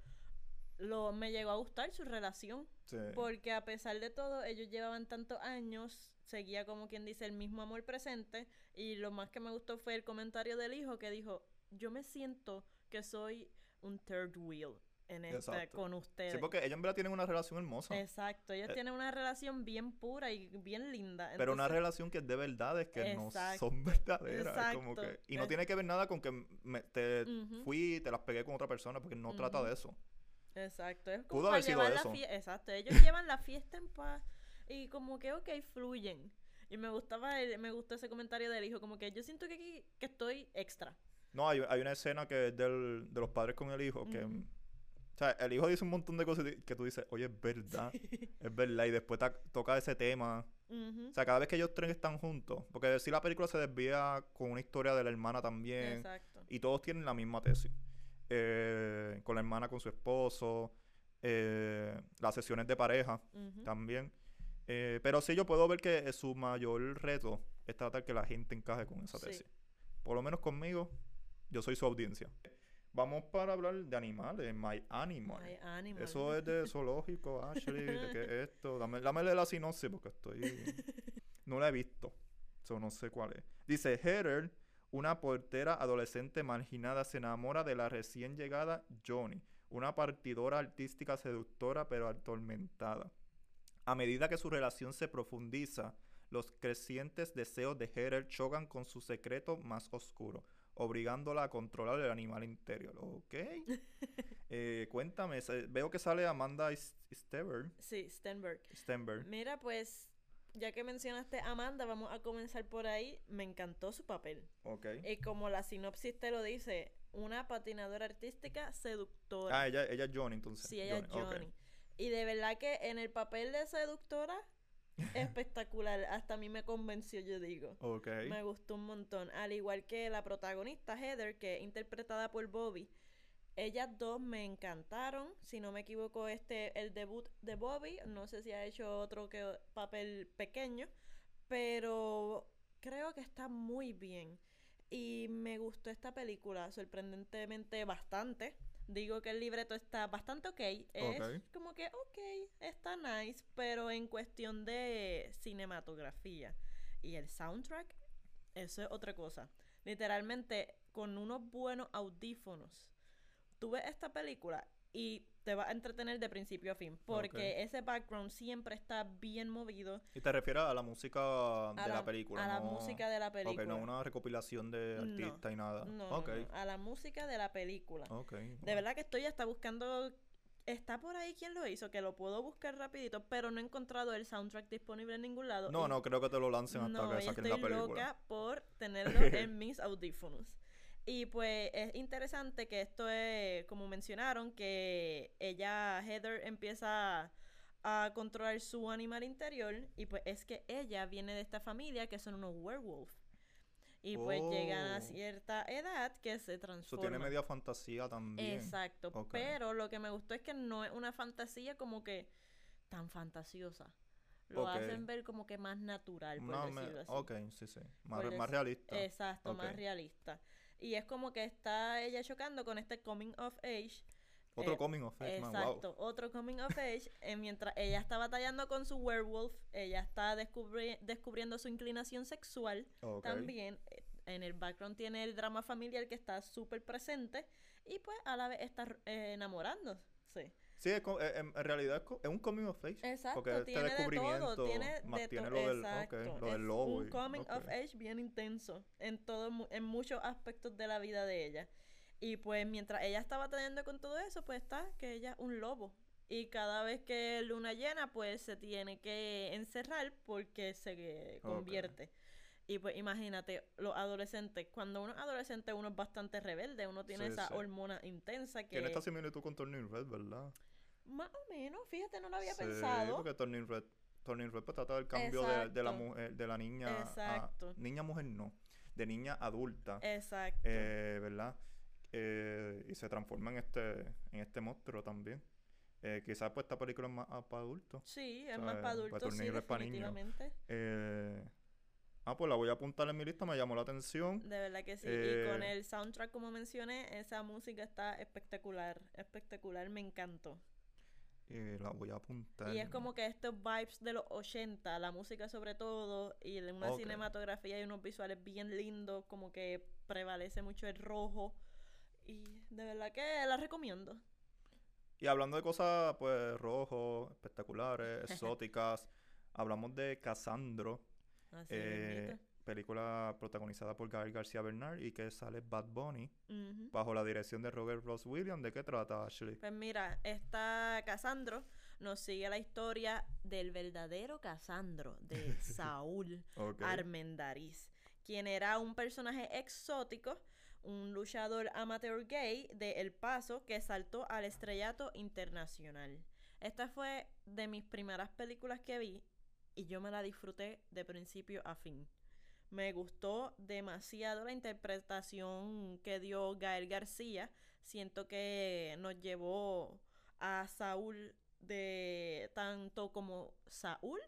lo me llegó a gustar su relación, sí. porque a pesar de todo ellos llevaban tantos años, seguía como quien dice el mismo amor presente y lo más que me gustó fue el comentario del hijo que dijo, "Yo me siento que soy un third wheel en esta con ustedes." Sí, porque ellos en verdad tienen una relación hermosa. Exacto, ellos Eh, tienen una relación bien pura y bien linda. Pero una relación que es de verdades que no son verdaderas. como que, y no Es- tiene que ver nada con que me- te fui y te las pegué con otra persona, porque no trata de eso. Exacto, es como Pudo para haber sido llevar la eso. fiesta. Exacto, ellos llevan la fiesta en paz y como que, ok, fluyen. Y me gustaba, el- me gustó ese comentario del hijo, como que yo siento que que estoy extra. No, hay, hay una escena que es del, de los padres con el hijo, que... O sea, el hijo dice un montón de cosas que tú dices, oye, es verdad, es verdad, y después toca ese tema. O sea, cada vez que ellos tres están juntos, porque si la película se desvía con una historia de la hermana también, Exacto. y todos tienen la misma tesis. Eh, con la hermana, con su esposo, eh, las sesiones de pareja también. Eh, pero sí, yo puedo ver que su mayor reto es tratar que la gente encaje con esa Sí. tesis. Por lo menos conmigo, yo soy su audiencia. Vamos para hablar de animales, My Animal. Ay, animal. Eso es de zoológico, Ashley, ¿de qué es esto? Dame, dame la sinopsis porque estoy... No la he visto. So, no sé cuál es. Dice, Heather, una portera adolescente marginada, se enamora de la recién llegada Johnny, una partidora artística seductora pero atormentada. A medida que su relación se profundiza, los crecientes deseos de Heather chocan con su secreto más oscuro, obligándola a controlar el animal interior. ¿Ok? Eh, cuéntame, veo que sale Amanda S- Stever, Sí, Stenberg. Stenberg. Mira, pues, ya que mencionaste a Amanda, vamos a comenzar por ahí. Me encantó su papel. Ok. Y como la sinopsis te lo dice, una patinadora artística seductora. Ah, ella, ella es Johnny, entonces. Sí, ella es ok. Johnny. Y de verdad que en el papel de seductora, espectacular. Hasta a mí me convenció, yo digo. Ok. Me gustó un montón. Al igual que la protagonista, Heather, que es interpretada por Bobby. Ellas dos me encantaron. Si no me equivoco, este el debut de Bobby. No sé si ha hecho otro que papel pequeño. Pero creo que está muy bien. Y me gustó esta película, sorprendentemente bastante. Digo que el libreto está bastante ok. Es como que ok, está nice. Pero en cuestión de cinematografía y el soundtrack, eso es otra cosa. Literalmente, con unos buenos audífonos, tú ves esta película y te va a entretener de principio a fin. Porque ese background siempre está bien movido ¿Y te refieres a la música de la, película? a la no- música de la película. Ok, no una recopilación de No, artistas y nada. No, ok. no, no, a la música de la película. Ok. De verdad que estoy hasta buscando. Está por ahí quien lo hizo, que lo puedo buscar rapidito, pero no he encontrado el soundtrack disponible en ningún lado. No, y no, creo que te lo lancen hasta no, que saquen estoy la película. loca por tenerlo en mis audífonos. Y pues es interesante que esto es, como mencionaron, que ella, Heather, empieza a controlar su animal interior y pues es que ella viene de esta familia que son unos werewolf. Y pues llegan a Oh. cierta edad que se Eso transforman. tiene media fantasía también. Exacto, pero lo que me gustó es que no es una fantasía como que tan fantasiosa. Lo hacen ver como que más natural, por No, me- decirlo así. ok, sí, sí. Más, más realista. Exacto, más realista. Y es como que está ella chocando con este coming of age. Otro eh, coming of age, man, wow. Exacto, otro coming of age. eh, mientras ella está batallando con su werewolf, ella está descubri- descubriendo su inclinación sexual. También eh, en el background tiene el drama familiar que está súper presente. Y pues a la vez está eh, enamorándose. Sí, es co- eh, en, en realidad es, un coming of age. Exacto, Porque este tiene de descubrimiento todo, tiene más de tiene to- lo del, ok, exacto, lo del es lobo. un y- coming of age bien intenso en todo en muchos aspectos de la vida de ella. Y pues mientras ella está batallando con todo eso, pues está que ella es un lobo Y cada vez que luna llena, pues se tiene que encerrar porque se convierte. Y pues imagínate, los adolescentes, cuando uno es adolescente uno es bastante rebelde, uno tiene esa hormona intensa que... Tiene esta similitud con Turning Red, ¿verdad? Más o menos, fíjate, no lo había pensado. porque Turning Red, Turning Red pues, trata del cambio de, la mujer, de la niña Exacto. niña mujer no, de niña adulta. Exacto. Eh, ¿Verdad? Eh, y se transforma en este, en este monstruo también. Eh, quizás pues esta película es más para adultos. Sí, es más para adultos, pues, sí, definitivamente. Eh, Ah, pues la voy a apuntar en mi lista, me llamó la atención. De verdad que sí. y con eh, el soundtrack, como mencioné, esa música está espectacular. Espectacular, me encantó. Y la voy a apuntar. Y es como que estos vibes de los 80, la música sobre todo, y una cinematografía y unos visuales bien lindos, como que prevalece mucho el rojo. Y de verdad que la recomiendo. Y hablando de cosas, pues, rojo, espectaculares, exóticas, hablamos de Casandro eh, película protagonizada por Gael García Bernard y que sale Bad Bunny bajo la dirección de Robert Ross Williams. ¿De qué trata, Ashley? Pues mira, está Casandro nos sigue la historia del verdadero Casandro, de Saúl Armendariz, quien era un personaje exótico, un luchador amateur gay de El Paso que saltó al estrellato internacional. Esta fue de mis primeras películas que vi y yo me la disfruté de principio a fin. Me gustó demasiado la interpretación que dio Gael García. Siento que nos llevó a Saúl de tanto como Saúl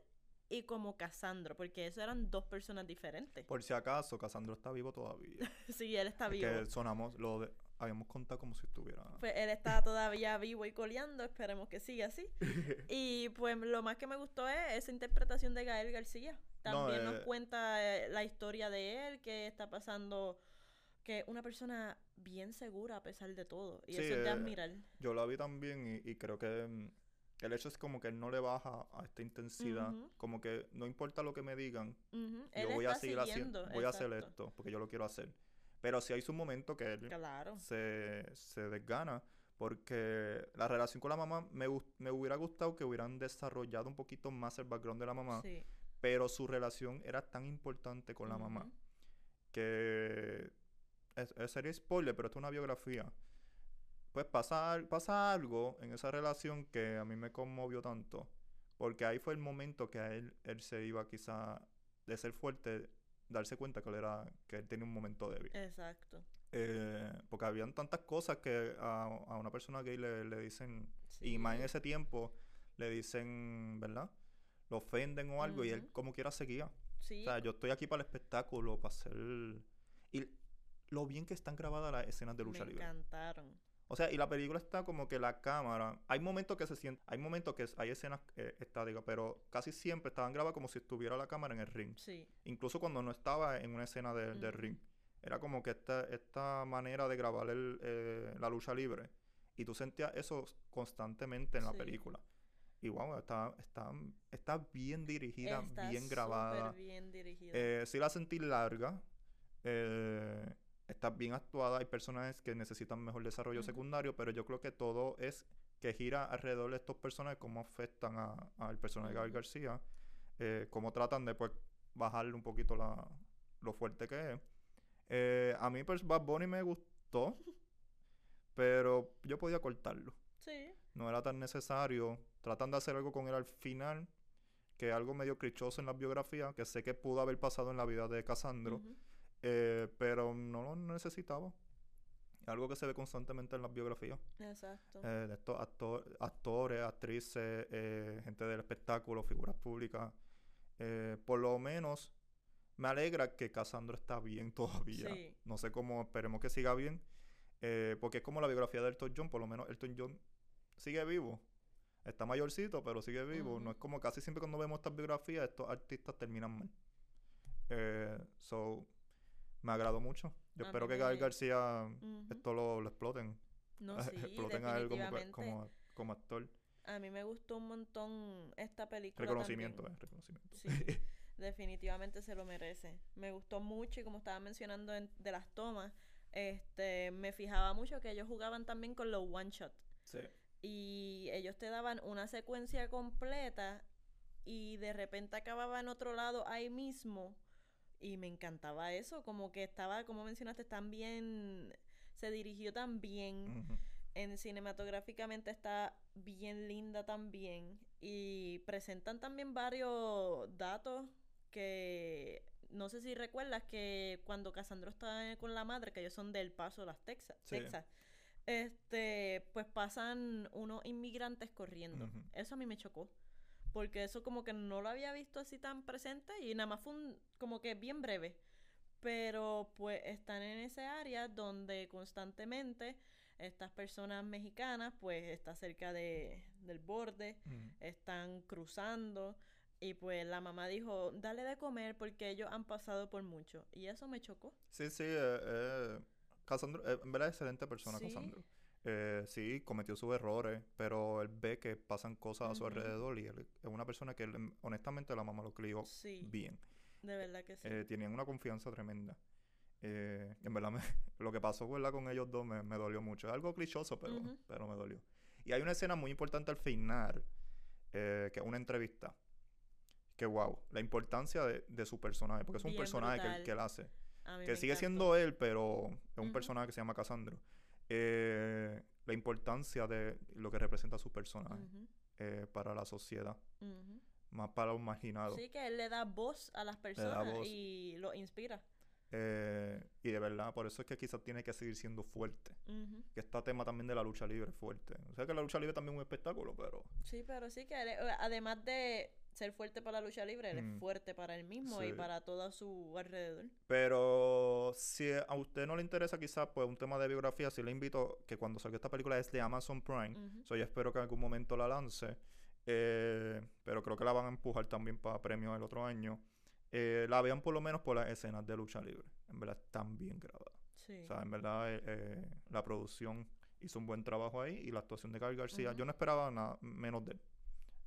y como Casandro, porque eso eran dos personas diferentes. Por si acaso, Casandro está vivo todavía. sí, él está vivo. Que sonamos, lo de, habíamos contado como si estuviera. Pues él está todavía vivo y coleando, esperemos que siga así. y pues lo más que me gustó es esa interpretación de Gael García. También nos eh, cuenta eh, la historia de él, que está pasando, que una persona bien segura a pesar de todo. Y eso es de eh, admirar. Yo la vi también y, creo que mm, el hecho es como que él no le baja a esta intensidad, como que no importa lo que me digan, yo voy a seguir haciendo, voy a hacer esto, porque yo lo quiero hacer. Pero sí hay su momento que él se, se desgana. Porque la relación con la mamá me, me hubiera gustado que hubieran desarrollado un poquito más el background de la mamá. Pero su relación era tan importante con la mamá que es, sería spoiler, pero esto es una biografía. Pues pasa, pasa algo en esa relación que a mí me conmovió tanto. Porque ahí fue el momento que a él, él se iba quizá de ser fuerte darse cuenta que él, era, que él tenía un momento débil. Exacto. Eh, porque habían tantas cosas que a, a una persona gay le, le dicen, y más en ese tiempo, le dicen, ¿verdad? Lo ofenden o algo y él como quiera seguía. Sí. O sea, yo estoy aquí para el espectáculo, para hacer... Y lo bien que están grabadas las escenas de lucha libre. Me encantaron. O sea, y la película está como que la cámara. Hay momentos que se siente. Hay momentos que hay escenas eh, estáticas, pero casi siempre estaban grabadas como si estuviera la cámara en el ring. Sí. Incluso cuando no estaba en una escena de, del ring. Era como que esta, esta manera de grabar el, eh, la lucha libre. Y tú sentías eso constantemente en la película. Y wow, está, está, está bien dirigida, bien grabada. bien dirigida. Eh, sí la sentí larga. Eh, está bien actuada, hay personajes que necesitan mejor desarrollo secundario, pero yo creo que todo es que gira alrededor de estos personajes, cómo afectan al personaje de Gabriel García, eh, cómo tratan de pues, bajarle un poquito la, lo fuerte que es. Eh, a mí pues Bad Bunny me gustó, pero yo podía cortarlo. Sí. No era tan necesario. Tratan de hacer algo con él al final, que algo medio crichoso en la biografía, que sé que pudo haber pasado en la vida de Casandro. Eh, pero no lo necesitaba. Algo que se ve constantemente en las biografías. Exacto. Eh, de estos actores, actrices, eh, gente del espectáculo, figuras públicas. por lo menos me alegra que Cassandra está bien todavía. No sé cómo, esperemos que siga bien. porque es como la biografía de Elton John, por lo menos Elton John sigue vivo. Está mayorcito, pero sigue vivo. No es como casi siempre cuando vemos estas biografías, estos artistas terminan mal. so, me agradó mucho. Yo espero que Gael García esto lo, lo, exploten. No, sí, exploten a él como, como, actor. A mí me gustó un montón esta película. Reconocimiento, eh, reconocimiento. Sí, definitivamente se lo merece. Me gustó mucho y como estaba mencionando de las tomas, este, me fijaba mucho que ellos jugaban también con los one shot. Sí. y ellos te daban una secuencia completa y de repente acababa en otro lado ahí mismo y me encantaba eso, como que estaba, como mencionaste, tan bien, se dirigió tan bien, en cinematográficamente está bien linda también y presentan también varios datos que no sé si recuerdas que cuando Casandro está con la madre, que ellos son del Paso, las Texas, Sí. Texas, este, pues pasan unos inmigrantes corriendo. Eso a mí me chocó. Porque eso como que no lo había visto así tan presente y nada más fue un- como que bien breve. Pero pues están en ese área donde constantemente estas personas mexicanas pues está cerca de, del borde, Ujú. están cruzando y pues la mamá dijo, dale de comer porque ellos han pasado por mucho. Y eso me chocó. Sí, sí, eh, eh, Casandro, eh, en verdad excelente persona, Sí. Casandro. Eh, sí, cometió sus errores, pero él ve que pasan cosas a su alrededor y él es una persona que él, honestamente la mamá lo crió Sí, bien. de verdad que sí. Eh, tenían una confianza tremenda. Eh, en verdad, me- lo que pasó ¿verdad? con ellos dos me, me dolió mucho. Es algo clichoso, pero, pero me dolió. Y hay una escena muy importante al final, eh, que es una entrevista. Que wow, la importancia de, de su personaje, porque es un Bien personaje que, brutal. que él hace. Que sigue encantó. siendo él, pero es un personaje que se llama Casandro. Eh, la importancia de lo que representa su personaje eh, para la sociedad, más para los marginados. Sí, que él le da voz a las personas voz. y lo inspira. Eh, y de verdad, por eso es que quizás tiene que seguir siendo fuerte. Que este tema también de la lucha libre es fuerte. O sea que la lucha libre también es un espectáculo, pero... Sí, pero sí que además de ser fuerte para la lucha libre, él Mm. es fuerte para él mismo y para todo su alrededor. Pero si a usted no le interesa quizás pues un tema de biografía, sí le invito que cuando salga esta película es de Amazon Prime. So, yo espero que en algún momento la lance. eh, pero creo que la van a empujar también para premios el otro año. Eh, la vean por lo menos por las escenas de lucha libre. En verdad están bien grabadas. Sí. O sea, en verdad eh, eh, la producción hizo un buen trabajo ahí y la actuación de Carl García, yo no esperaba nada menos de él.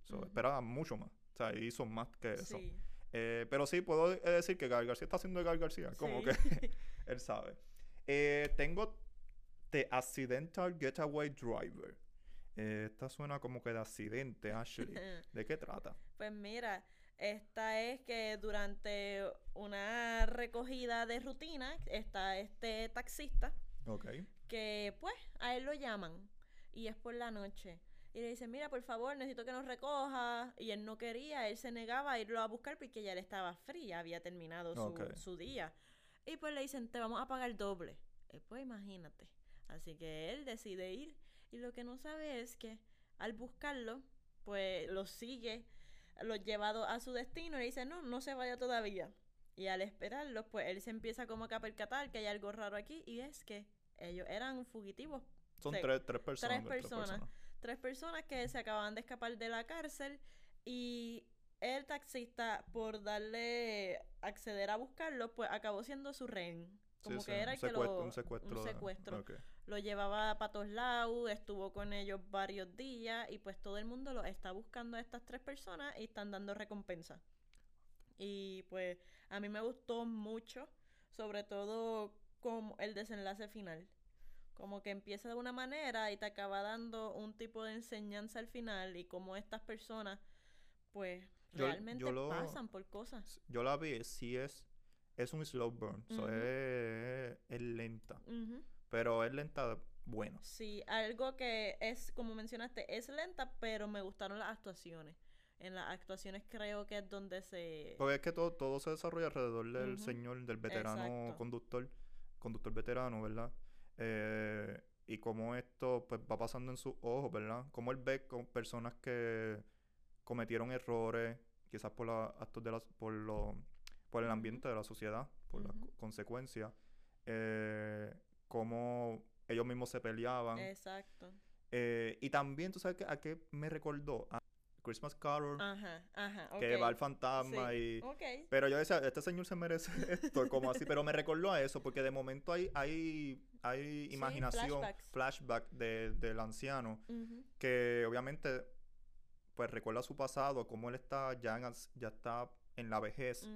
So. Esperaba mucho más. O sea, hizo más que eso. Sí. Eh, pero sí, puedo eh, decir que Carl García está haciendo de Carl García. Como Sí. que él sabe. Eh, tengo The Accidental Getaway Driver. Eh, esta suena como que de accidente, Ashley. ¿De qué trata? Pues mira, esta es que durante una recogida de rutina está este taxista que pues a él lo llaman y es por la noche. Y le dicen, mira, por favor, necesito que nos recoja. Y él no quería, él se negaba a irlo a buscar porque ya le estaba fría, había terminado su, su día. Y pues le dicen, te vamos a pagar doble. Eh, pues imagínate. Así que él decide ir. Y lo que no sabe es que al buscarlo, pues lo sigue, lo llevado a su destino y le dice, no, no se vaya todavía. Y al esperarlo, pues él se empieza como que a percatar que hay algo raro aquí y es que ellos eran fugitivos. Son tres, tres personas. Tres personas. Tres personas que se acababan de escapar de la cárcel y el taxista, por darle acceder a buscarlo, pues acabó siendo su rehén. Como sí, que era el que lo... un secuestro. un de- secuestro. ok. Lo llevaba para todos lados, estuvo con ellos varios días y pues todo el mundo lo está buscando a estas tres personas y están dando recompensa. Y pues a mí me gustó mucho, sobre todo como el desenlace final. Como que empieza de una manera y te acaba dando un tipo de enseñanza al final y como estas personas pues Yo- realmente yo lo- pasan por cosas. Yo la vi, sí es. Es un slow burn. so es, es lenta. Pero es lenta bueno. Sí, algo que es, como mencionaste, es lenta, pero me gustaron las actuaciones. En las actuaciones creo que es donde se... Porque es que todo, todo se desarrolla alrededor del señor, del veterano Exacto. conductor, conductor veterano, ¿verdad? Eh, y cómo esto pues va pasando en sus ojos, ¿verdad? Cómo él ve con personas que cometieron errores, quizás por los actos de la, por lo, por el ambiente de la sociedad, por las consecuencias, eh, cómo ellos mismos se peleaban. Exacto. Eh, y también, ¿tú sabes qué- a qué me recordó? A Christmas Carol, Ajá, ajá, que va el fantasma Sí, y... Pero yo decía, este señor se merece esto, como así, pero me recordó a eso, porque de momento hay, hay, hay imaginación, flashback de, del anciano, que obviamente, pues recuerda su pasado, cómo él está ya en, ya está en la vejez,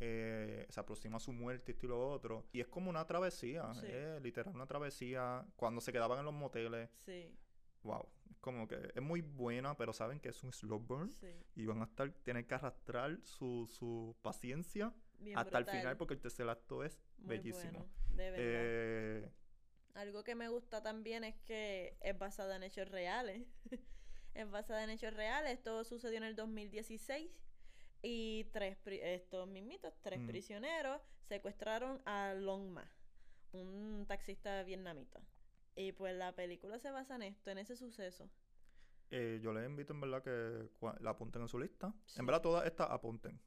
eh, se aproxima a su muerte, esto y lo otro, y es como una travesía, Sí. eh, literal, una travesía, cuando se quedaban en los moteles, Sí. wow. Es como que es muy buena, pero saben que es un slow burn. Sí. Y van a estar, tienen que arrastrar su, su paciencia Bien hasta el final porque el tercer acto es Muy bellísimo. bueno, de verdad. Eh, Algo que me gusta también es que es basada en hechos reales. es basada en hechos reales. Esto sucedió en el 2016 y tres estos mismitos, tres Mm. prisioneros secuestraron a Long Ma, un taxista vietnamita. Y pues la película se basa en esto, en ese suceso. eh, yo les invito en verdad que la apunten en su lista. Sí. En verdad todas estas apunten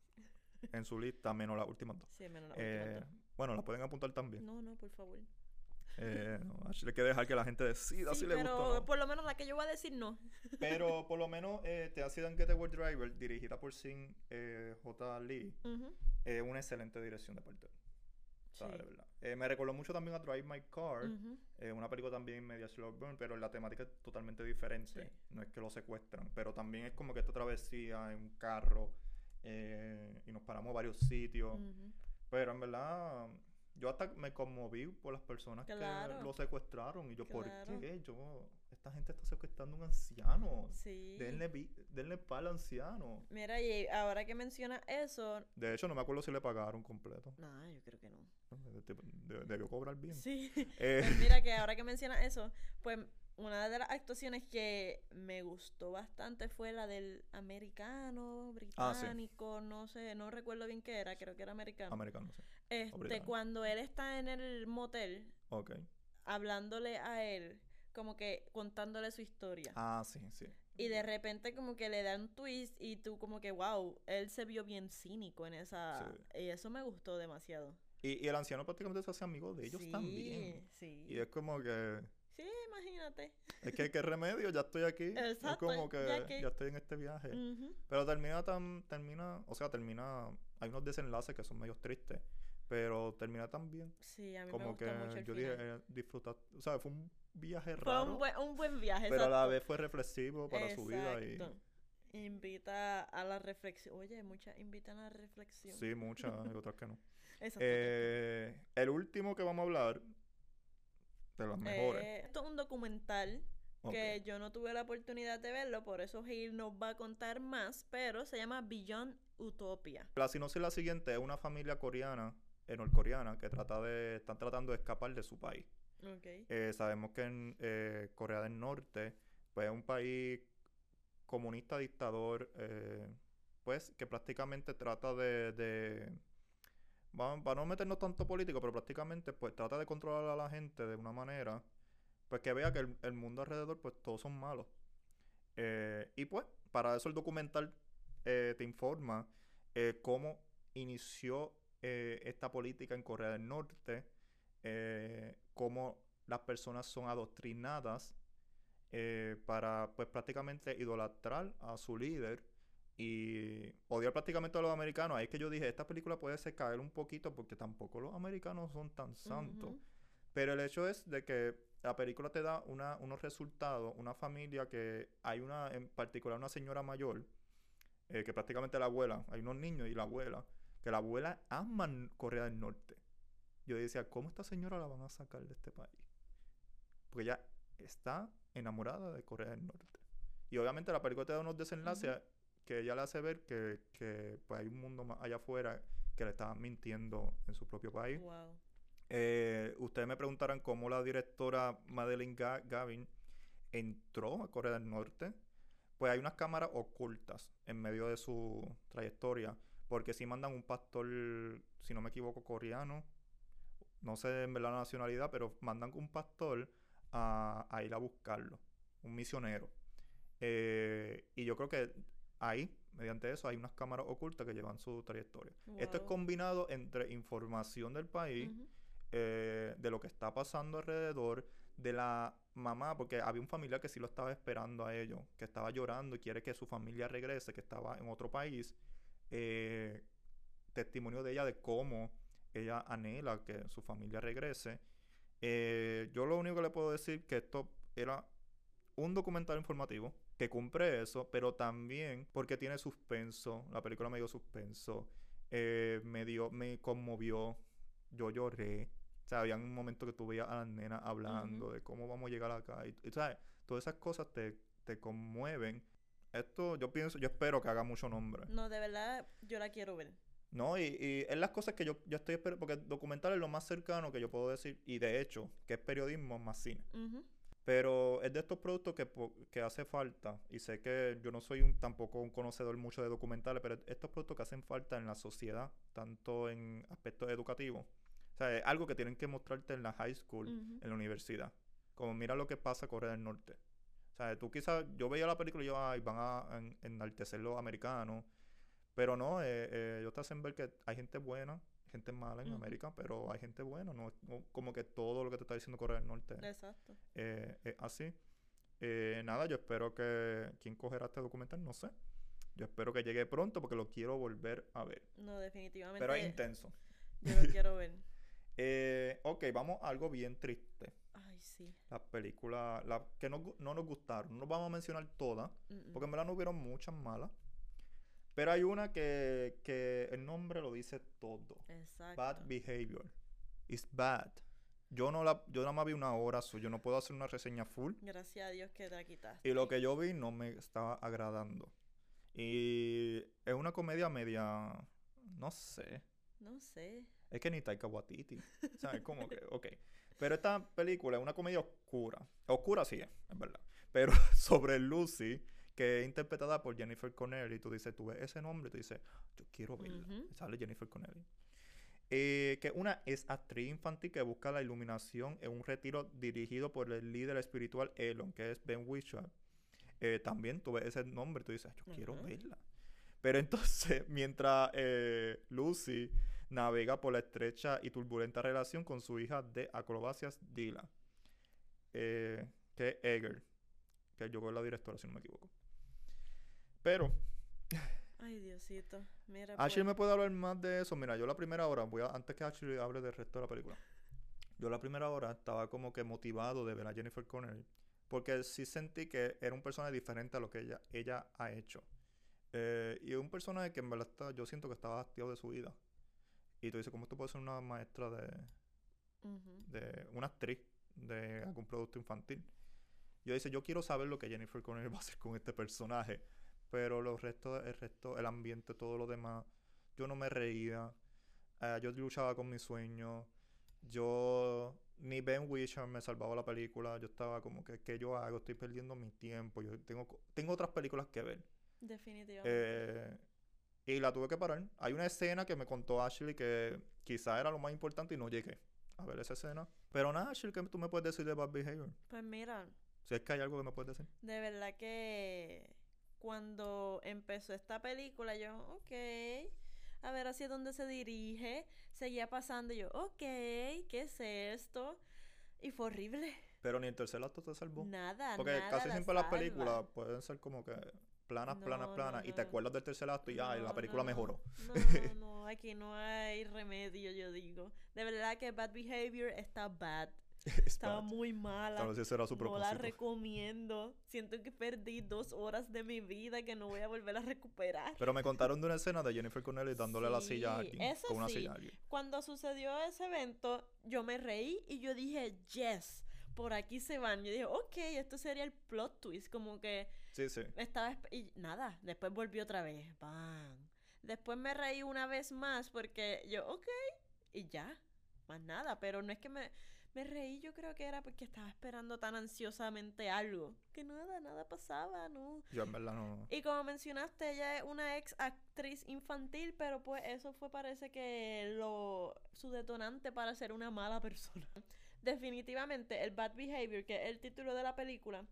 en su lista, menos las últimas dos. Sí, menos la Eh, última dos. bueno, las pueden apuntar también. No, no, por favor. Eh, no, hay que dejar que la gente decida Sí, si le pero gusta o no. por lo menos la que yo voy a decir no. Pero por lo menos eh, Te Accident Getaway Driver, dirigida por Sin eh, J. Lee, Ujú, es una excelente dirección de parte. sí. Eh, me recordó mucho también a Drive My Car, Ujú, eh, una película también media slow burn, pero la temática es totalmente diferente. Sí. No es que lo secuestran, pero también es como que esta travesía en un carro eh, y nos paramos a varios sitios. ujú. Pero en verdad, yo hasta me conmoví por las personas Claro. que lo secuestraron. Y yo, Claro. ¿por qué? Yo, esta gente está secuestrando a un anciano. Sí. Denle, denle palo al anciano. Mira, y ahora que mencionas eso, De hecho, no me acuerdo si le pagaron completo. no, yo creo que no. De- de- debió cobrar bien. Sí. Eh, Pues mira que ahora que mencionas eso, pues una de las actuaciones que me gustó bastante fue la del americano, Ah, sí. británico, no sé, no recuerdo bien qué era, creo que era americano. americano, sí. este, cuando él está en el motel Ok. hablándole a él, como que contándole su historia. Ah, sí, sí. Y de repente como que le da un twist y tú como que, wow, él se vio bien cínico en esa... Y eso me gustó demasiado. Y, y el anciano prácticamente se hace amigo de ellos sí, también. Sí, Y es como que, Sí, imagínate. es que qué remedio, ya estoy aquí. es Exacto, como que ya estoy en este viaje. Pero termina tan, termina, o sea, termina, hay unos desenlaces que son medio tristes, pero termina tan bien. Sí, a mí me Como gustó que mucho el yo final. dije, eh, disfrutar, o sea, fue un viaje Fue raro, un buen, un buen viaje, pero a la exacto. vez fue reflexivo para su vida y Exacto. Invita a la reflexión. Oye, muchas invitan a la reflexión. sí, muchas y otras que no. Exacto. Eh, el último que vamos a hablar, de las mejores. Eh, esto es un documental que yo no tuve la oportunidad de verlo, por eso Gil nos va a contar más, pero se llama Beyond Utopia. La sinopsis es la siguiente, es una familia coreana, eh, norcoreana, que trata de, están tratando de escapar de su país. Ok. Eh, sabemos que en eh, Corea del Norte, pues es un país comunista dictador, eh, pues que prácticamente trata de, de para no meternos tanto político, pero prácticamente pues trata de controlar a la gente de una manera, pues que vea que el, el mundo alrededor pues todos son malos. Eh, y pues para eso el documental eh, te informa eh, cómo inició esta política en Corea del Norte, cómo las personas son adoctrinadas para pues prácticamente idolatrar a su líder y odiar prácticamente a los americanos. Ahí es que yo dije, esta película puede ser caer un poquito porque tampoco los americanos son tan santos. Pero el hecho es de que la película te da una, unos resultados, una familia que hay una, en particular una señora mayor, eh, que prácticamente la abuela, hay unos niños y la abuela, que la abuela ama Corea del Norte. Yo decía, ¿cómo esta señora la van a sacar de este país? Porque ella está enamorada de Corea del Norte. Y obviamente la película te da unos desenlaces que ella le hace ver que, que pues hay un mundo más allá afuera que le está mintiendo en su propio país. Wow. Eh, ustedes me preguntarán cómo la directora Madeleine Ga- Gavin entró a Corea del Norte. Pues hay unas cámaras ocultas en medio de su trayectoria. Porque si mandan un pastor, si no me equivoco, coreano. No sé en verdad la nacionalidad, pero mandan un pastor a, a ir a buscarlo. Un misionero. Eh, y yo creo que ahí, mediante eso, hay unas cámaras ocultas que llevan su trayectoria. Esto es combinado entre información del país, eh, de lo que está pasando alrededor, de la mamá, porque había un familiar que sí lo estaba esperando a ellos, que estaba llorando y quiere que su familia regrese, que estaba en otro país. eh, testimonio de ella de cómo ella anhela que su familia regrese. Eh, yo lo único que le puedo decir que esto era un documental informativo que cumple eso, pero también porque tiene suspenso. La película me dio suspenso. eh, me dio, me conmovió. Yo lloré. O sea, había un momento que tú veías a las nenas hablando de cómo vamos a llegar acá. Y, y, ¿sabes? Todas esas cosas te, te conmueven. Esto, yo pienso, yo espero que haga mucho nombre. No, de verdad, yo la quiero ver. No, y, y es las cosas que yo, yo estoy esperando, porque documental es lo más cercano que yo puedo decir, y de hecho, que es periodismo más cine. Ujú. Pero es de estos productos que, que hace falta, y sé que yo no soy un- tampoco un conocedor mucho de documentales, pero estos productos que hacen falta en la sociedad, tanto en aspectos educativos. O sea, es algo que tienen que mostrarte en la high school, en la universidad. Como mira lo que pasa en Corea del Norte. O sea, tú quizás, yo veía la película y yo, ay, van a en- enaltecer los americanos. Pero no, eh, eh, ellos te hacen ver que hay gente buena, gente mala en. América, pero hay gente buena, no, no como que todo lo que te está diciendo Corea del Norte Exacto. eh, es así. Eh, nada, yo espero que quien cogerá este documental, no sé. Yo espero que llegue pronto porque lo quiero volver a ver. No, definitivamente. Pero es intenso. Yo lo quiero ver. Eh, ok, vamos a algo bien triste. Ay, sí. Las películas las que no, no nos gustaron. No vamos a mencionar todas, porque en verdad no hubieron muchas malas. Pero hay una que, que el nombre lo dice todo. Exacto. Bad behavior. It's bad. Yo no la, yo nada más vi una hora, so yo no puedo hacer una reseña full. Gracias a Dios que te la quitaste. Y lo que yo vi no me estaba agradando. Y es una comedia media, no sé. No sé. Es que ni Taika Waititi. O sea, es como que, ok. Pero esta película es una comedia oscura. Oscura sí es, es verdad. Pero sobre Lucy, que es interpretada por Jennifer Connelly, tú dices, tú ves ese nombre tú dices, yo quiero verla. Sale Jennifer Connelly. Eh, que una es actriz infantil que busca la iluminación en un retiro dirigido por el líder espiritual Elon, que es Ben Whishaw. Eh, también tú ves ese nombre tú dices, yo quiero verla. Pero entonces, mientras eh, Lucy navega por la estrecha y turbulenta relación con su hija de acrobacias, Dila, que es Eger, que yo creo es la directora, si no me equivoco. Pero, Ay, Diosito. Mira, Ashley pues, me puede hablar más de eso. Mira, yo la primera hora, voy a, antes que Ashley hable del resto de la película, yo la primera hora estaba como que motivado de ver a Jennifer Connelly, porque sí sentí que era un personaje diferente a lo que ella, ella ha hecho. Eh, y es un personaje que en verdad está- yo siento que estaba hastiado de su vida. Y tú dices, ¿cómo tú puedes ser una maestra de, de una actriz de algún producto infantil. Yo dice, yo quiero saber lo que Jennifer Connelly va a hacer con este personaje, pero los restos, el resto, el ambiente, todo lo demás, yo no me reía, eh, yo luchaba con mis sueños, yo ni Ben Whishaw me salvaba la película, yo estaba como que, ¿qué yo hago? Estoy perdiendo mi tiempo, yo tengo, tengo otras películas que ver. Definitivamente. Eh, y la tuve que parar. Hay una escena que me contó Ashley que quizá era lo más importante y no llegué a ver esa escena. Pero nada, Ashley, ¿qué tú me puedes decir de Bad Behavior? Pues mira, Si es que hay algo que me puedes decir. de verdad que cuando empezó esta película, yo, ok, a ver hacia dónde se dirige. Seguía pasando y yo, ok, ¿qué es esto? Y fue horrible. Pero ni el tercer acto te salvó. Nada, Porque nada casi la siempre las películas pueden ser como que planas, planas, No, planas. no, Y te acuerdas del tercer acto y ya, la película no, mejoró. No, no, aquí no hay remedio, yo digo. De verdad que Bad Behavior está bad. Es Estaba muy mala. Tal vez ese era su No la recomiendo. Siento que perdí dos horas de mi vida que no voy a volver a recuperar. Pero me contaron de una escena de Jennifer Connelly dándole la silla a Sí, alguien. eso con una sí. silla a alguien. Cuando sucedió ese evento, yo me reí y yo dije, yes, por aquí se van. Yo dije, ok, esto sería el plot twist. Como que Sí, sí. estaba... Y nada, después volví otra vez. ¡Bam! Después me reí una vez más porque yo, ok, y ya, más nada. Pero no es que me, me reí, yo creo que era porque estaba esperando tan ansiosamente algo. Que nada, nada pasaba, ¿no? Yo en verdad no. Y como mencionaste, ella es una ex actriz infantil, pero pues eso fue parece que lo su detonante para ser una mala persona. Definitivamente el bad behavior, que es el título de la película,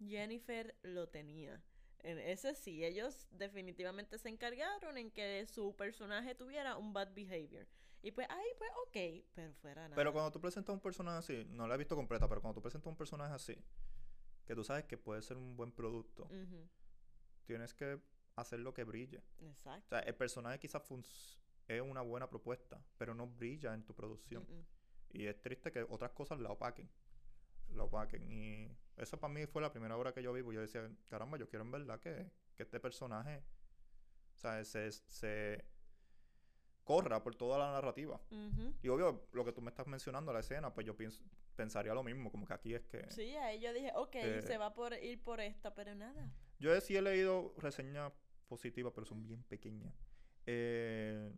Jennifer lo tenía. En ese sí, ellos definitivamente se encargaron en que su personaje tuviera un bad behavior. Y pues ahí pues ok, pero fuera nada. Pero cuando tú presentas un personaje así, no la he visto completa, pero cuando tú presentas un personaje así, que tú sabes que puede ser un buen producto, tienes que hacer lo que brille. O Exacto. sea, el personaje quizás es una buena propuesta, pero no brilla en tu producción. Y es triste que otras cosas la opaquen. La opaquen. Y eso para mí fue la primera hora que yo vi, porque yo decía, caramba, yo quiero en verdad que, que este personaje, o sea, se, se corra por toda la narrativa. Ujú. Y obvio, lo que tú me estás mencionando, la escena, pues yo pienso, pensaría lo mismo, como que aquí es que... Sí, ahí yo dije, ok, Eh, se va por ir por esta, pero nada. Yo sí he leído reseñas positivas, pero son bien pequeñas. Eh,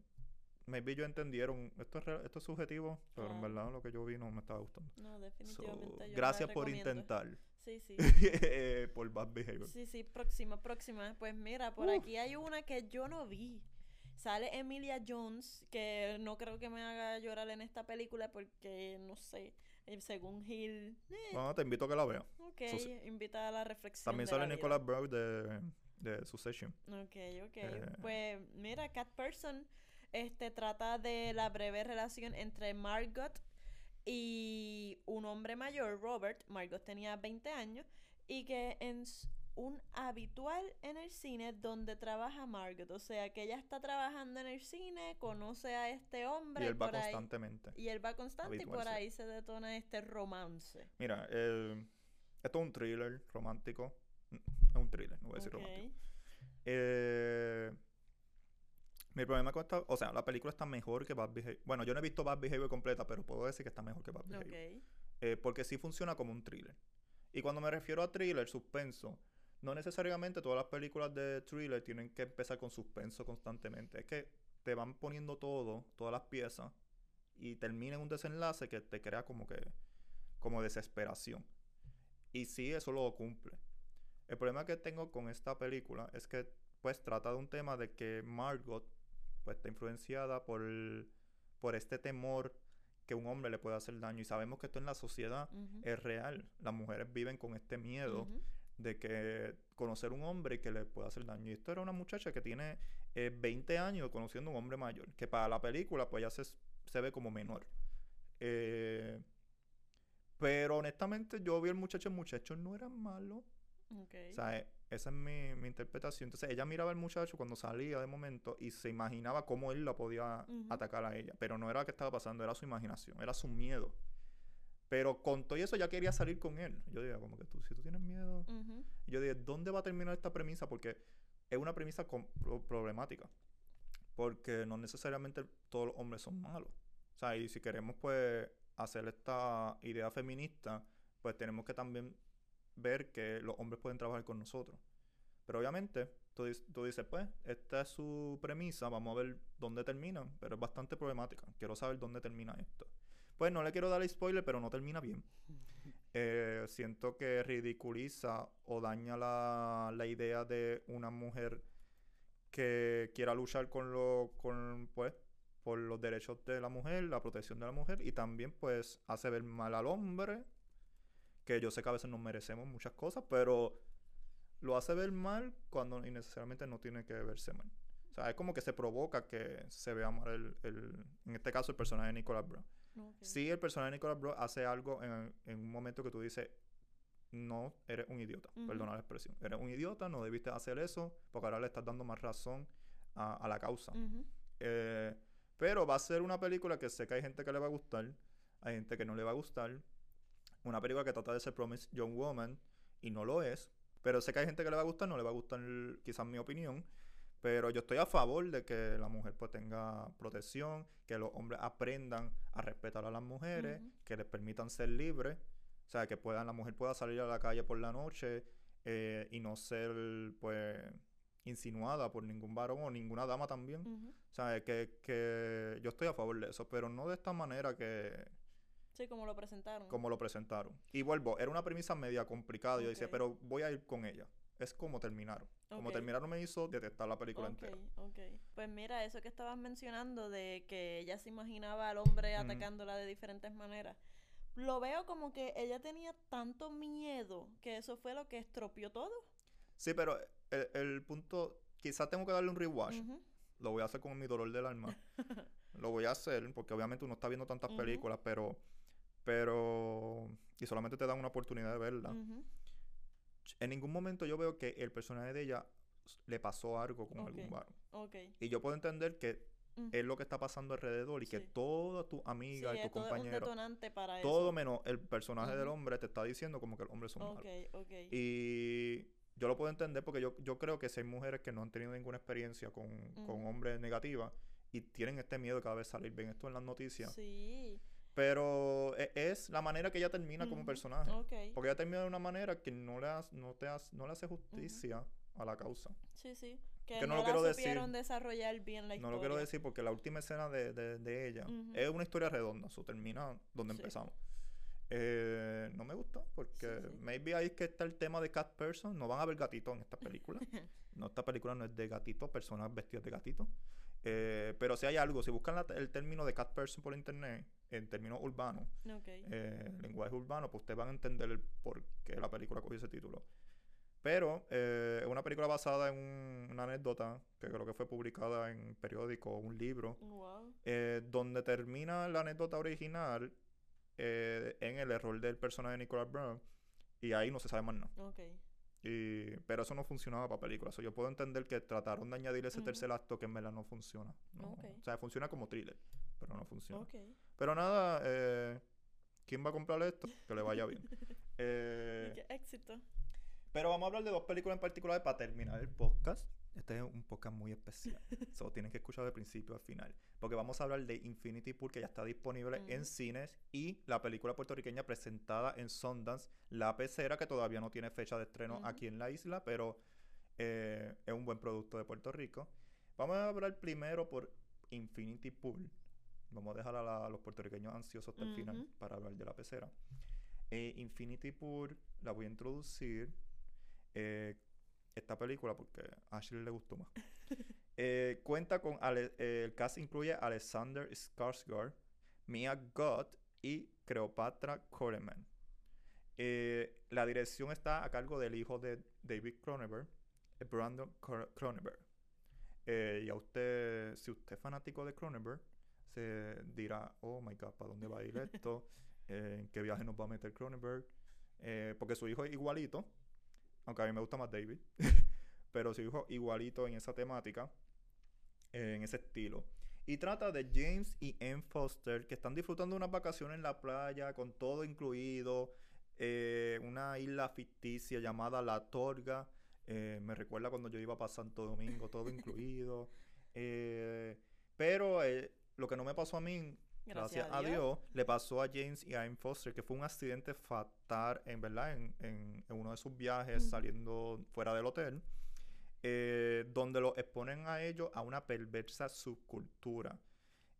maybe ellos entendieron, esto es, re- esto es subjetivo, pero en Claro. verdad lo que yo vi no me estaba gustando. No, So, definitivamente. yo la gracias por recomiendo. intentar. Sí, sí. eh, por bad behavior. Sí, sí, próxima, próxima. Pues mira, por Uf. aquí hay una que yo no vi. Sale Emilia Jones, que no creo que me haga llorar en esta película porque, no sé, eh, según Hill, eh, No, te invito a que la veas. ok, Suce- invita a la reflexión. También de sale. Nicolas Burke de, de Succession. Ok, ok. Eh. Pues mira, Cat Person este, trata de la breve relación entre Margot y un hombre mayor, Robert. Margot tenía 20 años y que es un habitual en el cine donde trabaja Margot. O sea, que ella está trabajando en el cine, conoce a este hombre Y él va por ahí- constantemente. y él va constante y por sí. ahí se detona este romance. Mira, eh, esto es un thriller romántico. Es un thriller, no voy a decir Ok. romántico. Eh, mi problema con esta... O sea, la película está mejor que Bad Behavior. Bueno, yo no he visto Bad Behavior completa, pero puedo decir que está mejor que Bad Behavior. Eh, porque sí funciona como un thriller. Y cuando me refiero a thriller, suspenso, no necesariamente todas las películas de thriller tienen que empezar con suspenso constantemente. Es que te van poniendo todo, todas las piezas, y termina en un desenlace que te crea como que, como desesperación. Y sí, eso lo cumple. El problema que tengo con esta película es que, pues, trata de un tema de que Margot, pues, está influenciada por, por este temor que un hombre le puede hacer daño. Y sabemos que esto en la sociedad es real. Las mujeres viven con este miedo. De que conocer un hombre que le pueda hacer daño. Y esto era una muchacha que tiene eh, 20 años conociendo a un hombre mayor, que para la película pues ya se, se ve como menor. Eh, pero honestamente yo vi al muchacho, el muchacho no era malo. O sea, eh, esa es mi, mi interpretación. Entonces ella miraba al muchacho cuando salía de momento y se imaginaba cómo él la podía atacar a ella. Pero no era lo que estaba pasando, era su imaginación, era su miedo. Pero con todo eso ya quería salir con él. Yo digo, como que tú, si tú tienes miedo... Y yo dije, ¿dónde va a terminar esta premisa? Porque es una premisa pro- problemática. Porque no necesariamente todos los hombres son malos. O sea, y si queremos pues hacer esta idea feminista, pues tenemos que también ver que los hombres pueden trabajar con nosotros. Pero obviamente, tú, tú dices, pues, esta es su premisa, vamos a ver dónde terminan. Pero es bastante problemática. Quiero saber dónde termina esto. Pues no le quiero dar spoiler, pero no termina bien. Eh, siento que ridiculiza o daña la, la idea de una mujer que quiera luchar con lo, con, pues, por los derechos de la mujer, la protección de la mujer, y también pues hace ver mal al hombre, que yo sé que a veces nos merecemos muchas cosas, pero lo hace ver mal cuando innecesariamente no tiene que verse mal. O sea, es como que se provoca que se vea mal el, el- en este caso el personaje de Nicolas Brown. Ok. Sí, el personaje de Nicolas Bro hace algo en, en un momento que tú dices, no, eres un idiota, perdona la expresión. Eres un idiota, no debiste hacer eso, porque ahora le estás dando más razón a, a la causa. Eh, pero va a ser una película que sé que hay gente que le va a gustar, hay gente que no le va a gustar. Una película que trata de ser Promise Young Woman y no lo es. Pero sé que hay gente que le va a gustar, no le va a gustar quizás mi opinión. Pero yo estoy a favor de que la mujer pues tenga protección, que los hombres aprendan a respetar a las mujeres, que les permitan ser libres. O sea, que puedan, la mujer pueda salir a la calle por la noche eh, y no ser pues insinuada por ningún varón o ninguna dama también. O sea, que, que yo estoy a favor de eso, pero no de esta manera que Sí, como lo presentaron. como lo presentaron. Y vuelvo, era una premisa media complicada. Yo decía, pero voy a ir con ella. Es como terminaron. Como Ok. terminaron me hizo detestar la película Ok, entera. ok. Pues mira, eso que estabas mencionando de que ella se imaginaba al hombre atacándola de diferentes maneras. Lo veo como que ella tenía tanto miedo que eso fue lo que estropeó todo. Sí, pero el, el punto, quizás tengo que darle un rewatch. Ujú. Lo voy a hacer con mi dolor del alma. lo voy a hacer porque obviamente uno está viendo tantas películas, pero, pero, y solamente te dan una oportunidad de verla. En ningún momento yo veo que el personaje de ella le pasó algo con algún varón. Ok. Y yo puedo entender que es lo que está pasando alrededor y que toda tu Sí, amiga y tu todo compañero, para todo eso. menos el personaje del hombre te está diciendo como que el hombre es un Ok, malo. ok. Y yo lo puedo entender porque yo, yo creo que si hay mujeres que no han tenido ninguna experiencia con, con hombres negativas y tienen este miedo de cada vez salir bien esto en las noticias. Sí. Pero e- es la manera que ella termina como personaje. Porque ella termina de una manera que no le, has- no te has- no le hace justicia a la causa. Sí, sí. Que, Que no no, lo quiero decir. desarrollar bien la No historia. lo quiero decir porque la última escena de, de- de ella es una historia redonda. Eso termina donde Sí. empezamos. Eh, no me gustó porque Sí, sí. maybe ahí es que está el tema de cat person. No van a ver gatitos en esta película. no, esta película no es de gatitos, personas vestidas de gatito. Eh, pero si hay algo, si buscan la- el término de cat person por internet, en términos urbanos, eh, lenguaje urbano, pues ustedes van a entender el por qué la película cogió ese título. Pero eh, es una película basada en un- una anécdota que creo que fue publicada en un periódico o un libro, Wow. donde termina la anécdota original en el error del personaje de Nicolas Brown y ahí no se sabe más nada. Y, pero eso no funcionaba para películas. So, yo puedo entender que trataron de añadir ese tercer acto que en verdad no funciona. No-. O sea, funciona como thriller, pero no funciona. Pero nada, eh, ¿quién va a comprar esto? Que le vaya bien. Eh, qué éxito. pero vamos a hablar de dos películas en particular para terminar el podcast. Este es un podcast muy especial. Solo tienen que escuchar de principio al final. Porque vamos a hablar de Infinity Pool, que ya está disponible en Ujú. cines. Y la película puertorriqueña presentada en Sundance, La Pecera, que todavía no tiene fecha de estreno aquí en la isla, pero eh, es un buen producto de Puerto Rico. Vamos a hablar primero por Infinity Pool. Vamos a dejar a, la- a los puertorriqueños ansiosos hasta el final para hablar de La Pecera. Eh, Infinity Pool la voy a introducir. eh, esta película porque a Ashley le gustó más. Eh, cuenta con Ale- eh, el cast incluye a Alexander Skarsgård, Mia Goth y Cleopatra Coleman. Eh, la dirección está a cargo del hijo de David Cronenberg, Brandon Cro- Cronenberg. Y a usted, si usted es fanático de Cronenberg, se dirá, oh my god, ¿para dónde va a ir esto? ¿En qué viaje nos va a meter Cronenberg? Porque su hijo es igualito, aunque a mí me gusta más David, pero su hijo igualito en esa temática, eh, en ese estilo. Y trata de James y Ann Foster que están disfrutando unas vacaciones en la playa con todo incluido, eh, una isla ficticia llamada La Torga. eh, me recuerda cuando yo iba para Santo Domingo, todo incluido. pero lo que no me pasó a mí, gracias, a Dios, le pasó a James y a Ann Foster, que fue un accidente fatal, en verdad, en, en- en uno de sus viajes saliendo fuera del hotel, eh, donde los exponen a ellos a una perversa subcultura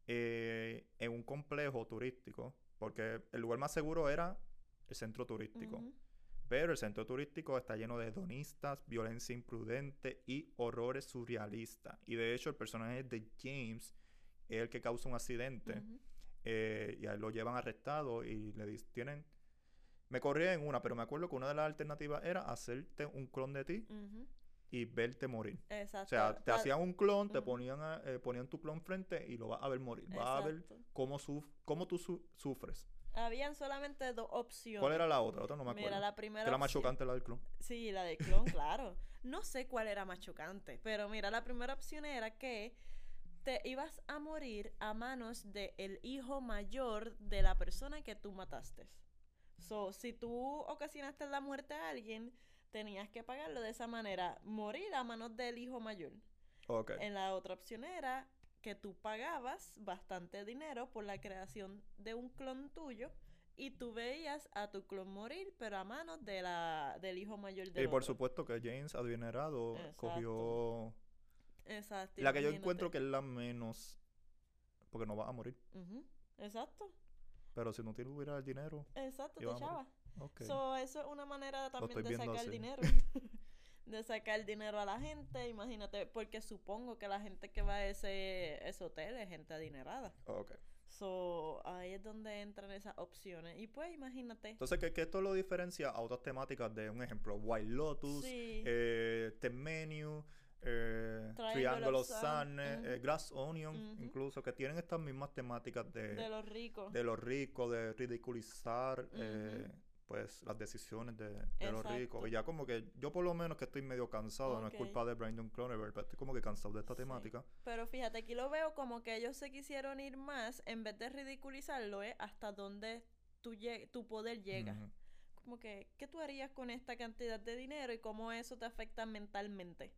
eh, en un complejo turístico, porque el lugar más seguro era el centro turístico. Pero el centro turístico está lleno de hedonistas, violencia imprudente y horrores surrealistas. Y de hecho, el personaje de James es el que causa un accidente. Eh, y a él lo llevan arrestado y le dicen, tienen... Me corrí en una, pero me acuerdo que una de las alternativas era hacerte un clon de ti y verte morir. Exacto. O sea, te hacían un clon, te ponían, a- eh, ponían tu clon frente y lo vas a ver morir. Vas a ver cómo, suf- cómo tú su- sufres. Habían solamente dos opciones. ¿Cuál era la otra? La otra no me acuerdo. Mira, la primera que era más chocante la del clon. Sí, la de clon, claro. No sé cuál era más chocante, pero mira, la primera opción era que te ibas a morir a manos del hijo mayor de la persona que tú mataste. So, si tú ocasionaste la muerte a alguien, tenías que pagarlo de esa manera, morir a manos del hijo mayor. Ok. En la otra opción era que tú pagabas bastante dinero por la creación de un clon tuyo y tú veías a tu clon morir, pero a manos de la, del hijo mayor de Y por supuesto que James adinerado cogió Exacto. la que yo encuentro que es la menos porque no vas a morir. Exacto, Pero si no tuviera el dinero, exacto, te echaba. So, eso es una manera también de sacar así. dinero. de sacar dinero a la gente, imagínate, porque supongo que la gente que va a ese, ese hotel es gente adinerada. ok. So, ahí es donde entran esas opciones. Y pues, imagínate. Entonces, que, que esto lo diferencia a otras temáticas de un ejemplo, White Lotus, Sí. eh, The Menu, eh, of Sun, Sadness, eh. Glass Onion, incluso, que tienen estas mismas temáticas de, de los ricos. de los ricos, de ridiculizar eh, pues las decisiones de, de los ricos. Y ya como que yo por lo menos que estoy medio cansado, no es culpa de Brandon Cronenberg, pero estoy como que cansado de esta Sí. temática. Pero fíjate, aquí lo veo como que ellos se quisieron ir más, en vez de ridiculizarlo, es hasta dónde tu, tu poder llega. Como que, ¿qué tú harías con esta cantidad de dinero y cómo eso te afecta mentalmente?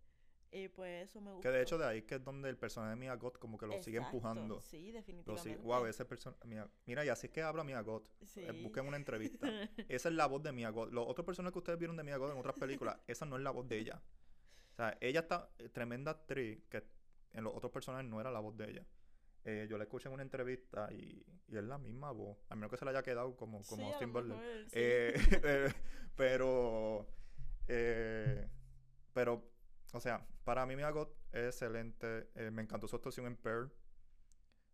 Y pues eso me gustó. Que de hecho de ahí que es donde el personaje de Mia Goth como que lo sigue empujando. Sí, Lo definitivamente. sigue- wow, ese personaje. Mira, y así es que habla Mia Goth. Sí. Eh, busquen una entrevista. Esa es la voz de Mia Goth. Los otros personajes que ustedes vieron de Mia Goth en otras películas, esa no es la voz de ella. O sea, ella está eh, tremenda actriz que en los otros personajes no era la voz de ella. Eh, yo la escuché en una entrevista y, y es la misma voz. A menos que se la haya quedado como, como Sí, Austin Butler. sí. Eh, eh, pero, eh, pero, o sea, para mí Mia Goth es excelente. Eh, me encantó su actuación en Pearl.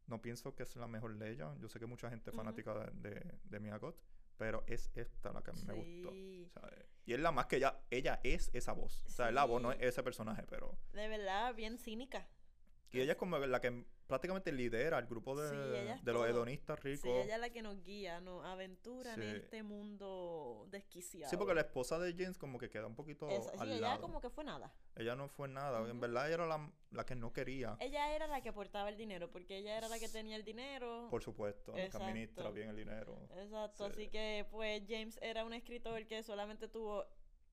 No pienso que es la mejor de ella. Yo sé que mucha gente es fanática de, de, de Mia Goth, pero es esta la que a mí me gustó. Sí. Y es la más que ella, ella es esa voz. O sea, la voz no es Sí. ese personaje, pero... De verdad, bien cínica. Y ella es como la que prácticamente lidera el grupo de, Sí, de los hedonistas ricos. Sí, ella es la que nos guía, nos aventura Sí. en este mundo desquiciado. Sí, porque la esposa de James como que queda un poquito Esa- sí, al ella lado. como que fue nada. Ella no fue nada. En Ujú. verdad ella era la, la que no quería. Ella era la que aportaba el dinero, porque ella era la que tenía el dinero. Por supuesto, la que administra bien el dinero. Exacto, Sí. así que pues James era un escritor que solamente tuvo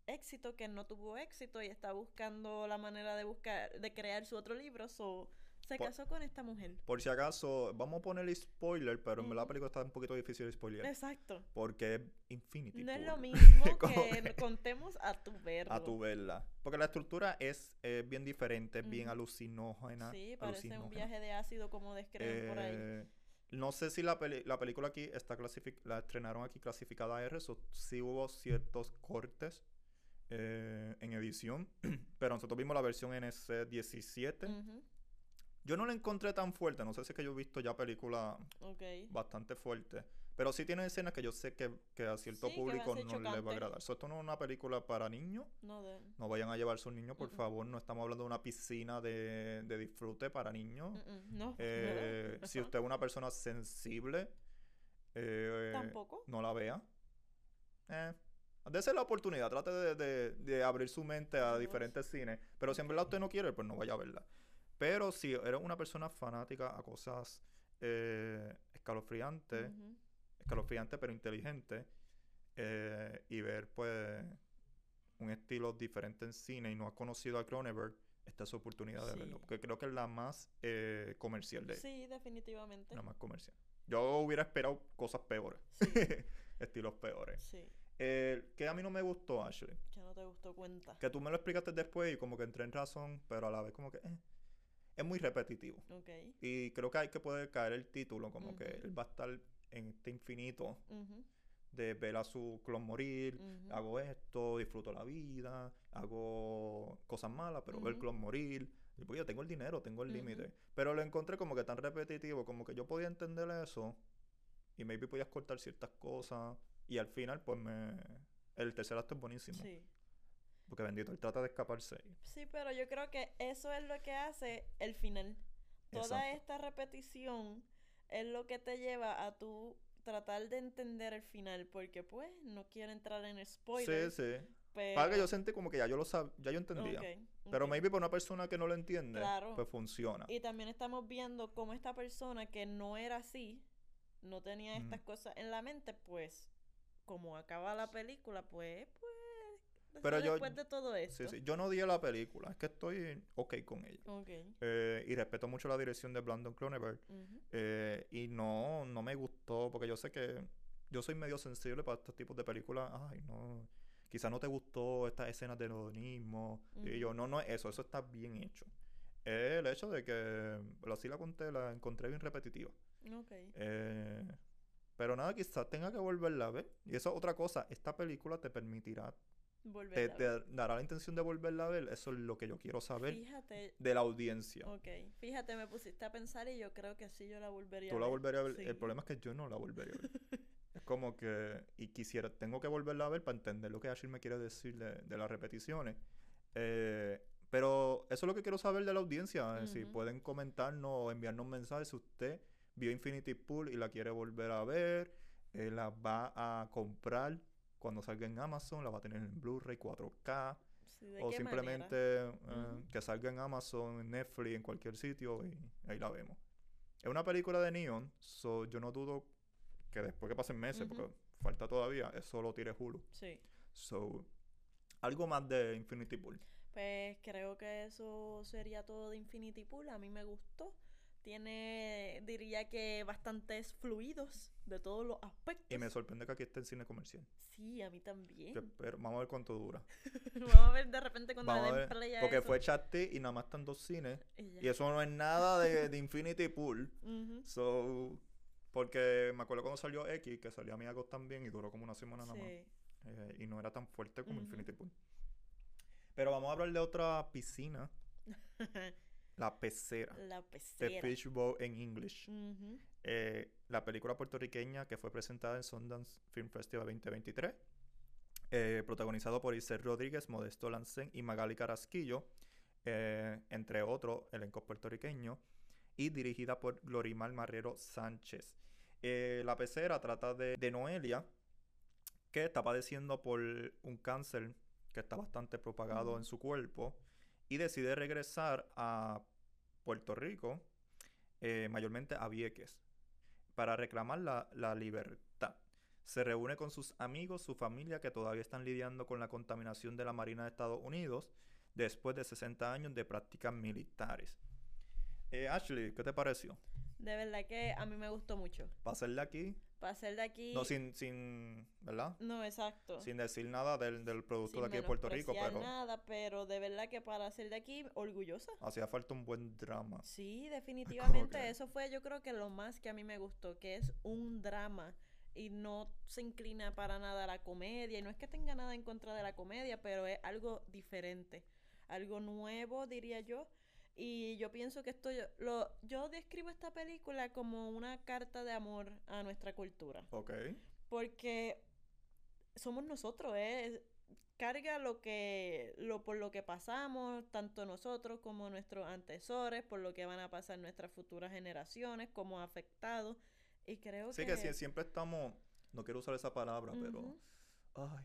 éxito, que no tuvo éxito y está buscando la manera de buscar, de crear su otro libro, so se Por- casó con esta mujer. Por si acaso, vamos a ponerle spoiler, pero en la película está un poquito difícil de spoiler. Exacto. Porque es Infinity No es lo mismo que contemos a tu verlo. A tu verla. Porque la estructura es eh, bien diferente, es bien alucinógena. Sí, parece un viaje de ácido como describen por ahí. Eh, No sé si la, peli- la película aquí está clasific la estrenaron aquí clasificada R, so sí hubo ciertos cortes eh, en edición, pero nosotros vimos la versión NC17. Ujú, Yo no la encontré tan fuerte, no sé si es que yo he visto ya películas bastante fuertes, pero sí tiene escenas que yo sé que, que a cierto Sí, a público no le va a agradar. So, esto no es una película para niños, No de... no vayan a llevar sus niños, por favor, no estamos hablando de una piscina de, de disfrute para niños. No. Eh, si usted es una persona sensible, eh, Tampoco. no la vea. Eh, dese la oportunidad, trate de, de- de abrir su mente a diferentes cines. Pero si en verdad usted no quiere, pues no vaya a verla. Pero si eres una persona fanática a cosas eh, escalofriantes, escalofriantes pero inteligentes, eh, y ver pues un estilo diferente en cine y no has conocido a Cronenberg, esta es su oportunidad de Sí. verlo. Porque creo que es la más eh, comercial de él. Sí, definitivamente. La más comercial. Yo hubiera esperado cosas peores. Sí. Estilos peores. Sí. Eh, que a mí no me gustó, Ashley. Que no te gustó cuenta. Que tú me lo explicaste después y como que entré en razón, pero a la vez como que... eh, es muy repetitivo. Y creo que hay que poder caer el título, como que él va a estar en este infinito de ver a su clon morir, hago esto, disfruto la vida, hago cosas malas, pero ver clon morir. Y pues yo tengo el dinero, tengo el límite. Pero lo encontré como que tan repetitivo, como que yo podía entender eso y maybe podías cortar ciertas cosas. Y al final, pues me. El tercer acto es buenísimo. Sí. Porque bendito, él trata de escaparse. Sí, pero yo creo que eso es lo que hace el final. Toda Exacto. esta repetición es lo que te lleva a tú tratar de entender el final, porque pues no quiero entrar en Sí, spoilers, sí. pero... Para que yo sentí como que ya yo lo sab ya yo entendía. Pero maybe para una persona que no lo entiende, Claro. pues funciona. Y también estamos viendo cómo esta persona que no era así, no tenía estas cosas en la mente, pues, como acaba la película, pues, pues, Pero yo- después de todo esto. Sí, sí. Yo no odié la película, es que estoy ok con ella. Ok. Eh, y respeto mucho la dirección de Brandon Cronenberg. Eh, y no, no me gustó, porque yo sé que yo soy medio sensible para estos tipos de películas. Ay, no. Quizás no te gustó estas escenas de hedonismo. Y yo, no, no es eso, eso está bien hecho. Es el hecho de que, así la conté, la encontré bien repetitiva. Ok. Eh, pero nada, quizás tenga que volverla a ver. Y eso es otra cosa, esta película te permitirá, Volver te dará la intención de volverla a ver. Eso es lo que yo quiero saber Fíjate, de la audiencia. ok, fíjate, me pusiste a pensar y yo creo que sí yo la volvería Tú a la ver. volverías a ver. El problema es que yo no la volvería a ver. es como que. Y quisiera. Tengo que volverla a ver para entender lo que Ashley me quiere decir de, de las repeticiones. Eh, pero eso es lo que quiero saber de la audiencia. eh, Si Ujú. pueden comentarnos o enviarnos mensajes si usted vio Infinity Pool y la quiere volver a ver. eh, la va a comprar cuando salga en Amazon. La va a tener en Blu-ray 4K. Sí, ¿de O simplemente eh, que salga en Amazon, en Netflix, en cualquier sitio y ahí la vemos. Es una película de Neon, so yo no dudo que después que pasen meses, porque falta todavía, eso lo tire Hulu. Sí. So, algo más de Infinity Pool. Pues creo que eso sería todo de Infinity Pool. A mí me gustó. Tiene, diría que bastantes fluidos de todos los aspectos. Y me sorprende que aquí esté en cine comercial. Sí, a mí también. Yo espero- vamos a ver cuánto dura. Vamos a ver de repente cuando Vamos le den play a porque eso. fue chat y nada más están dos cines. Y eso no es nada de, de Infinity Pool. So, porque me acuerdo cuando salió X, que salió a mi Agos también y duró como una semana nada más. Eh, y no era tan fuerte como. Infinity Pool. Pero vamos a hablar de otra piscina, la pecera. La The pecera. Fishbowl en English. Eh, la película puertorriqueña que fue presentada en Sundance Film Festival 2023. eh, protagonizado por Isel Rodríguez, Modesto Lancén y Magali Carasquillo, eh, entre otros elencos puertorriqueños, y dirigida por Glorimar Marrero Sánchez. Eh, la pecera trata de, de Noelia, que está padeciendo por un cáncer que está bastante propagado en su cuerpo, y decide regresar a Puerto Rico, eh, mayormente a Vieques, para reclamar la, la libertad. Se reúne con sus amigos, su familia, que todavía están lidiando con la contaminación de la Marina de Estados Unidos después de 60 años de prácticas militares. Eh, Ashley, ¿qué te pareció? De verdad que a mí me gustó mucho. De aquí, Para ser de aquí. no sin, sin, ¿verdad? No, exacto. Sin decir nada del, del producto Sin de aquí de Puerto Rico, pero nada, pero de verdad que para ser de aquí, orgullosa. hacía falta un buen drama. Sí, definitivamente. que- Eso fue yo creo que lo más que a mí me gustó, que es un drama y no se inclina para nada a la comedia. Y no es que tenga nada en contra de la comedia, pero es algo diferente, algo nuevo, diría yo. Y yo pienso que esto, yo, lo, yo describo esta película como una carta de amor a nuestra cultura. Ok. Porque somos nosotros, ¿eh? Carga lo que, lo por lo que pasamos, tanto nosotros como nuestros antecesores, por lo que van a pasar nuestras futuras generaciones, como afectados. Y creo Sí, que... que sie- siempre estamos, no quiero usar esa palabra, pero, ay,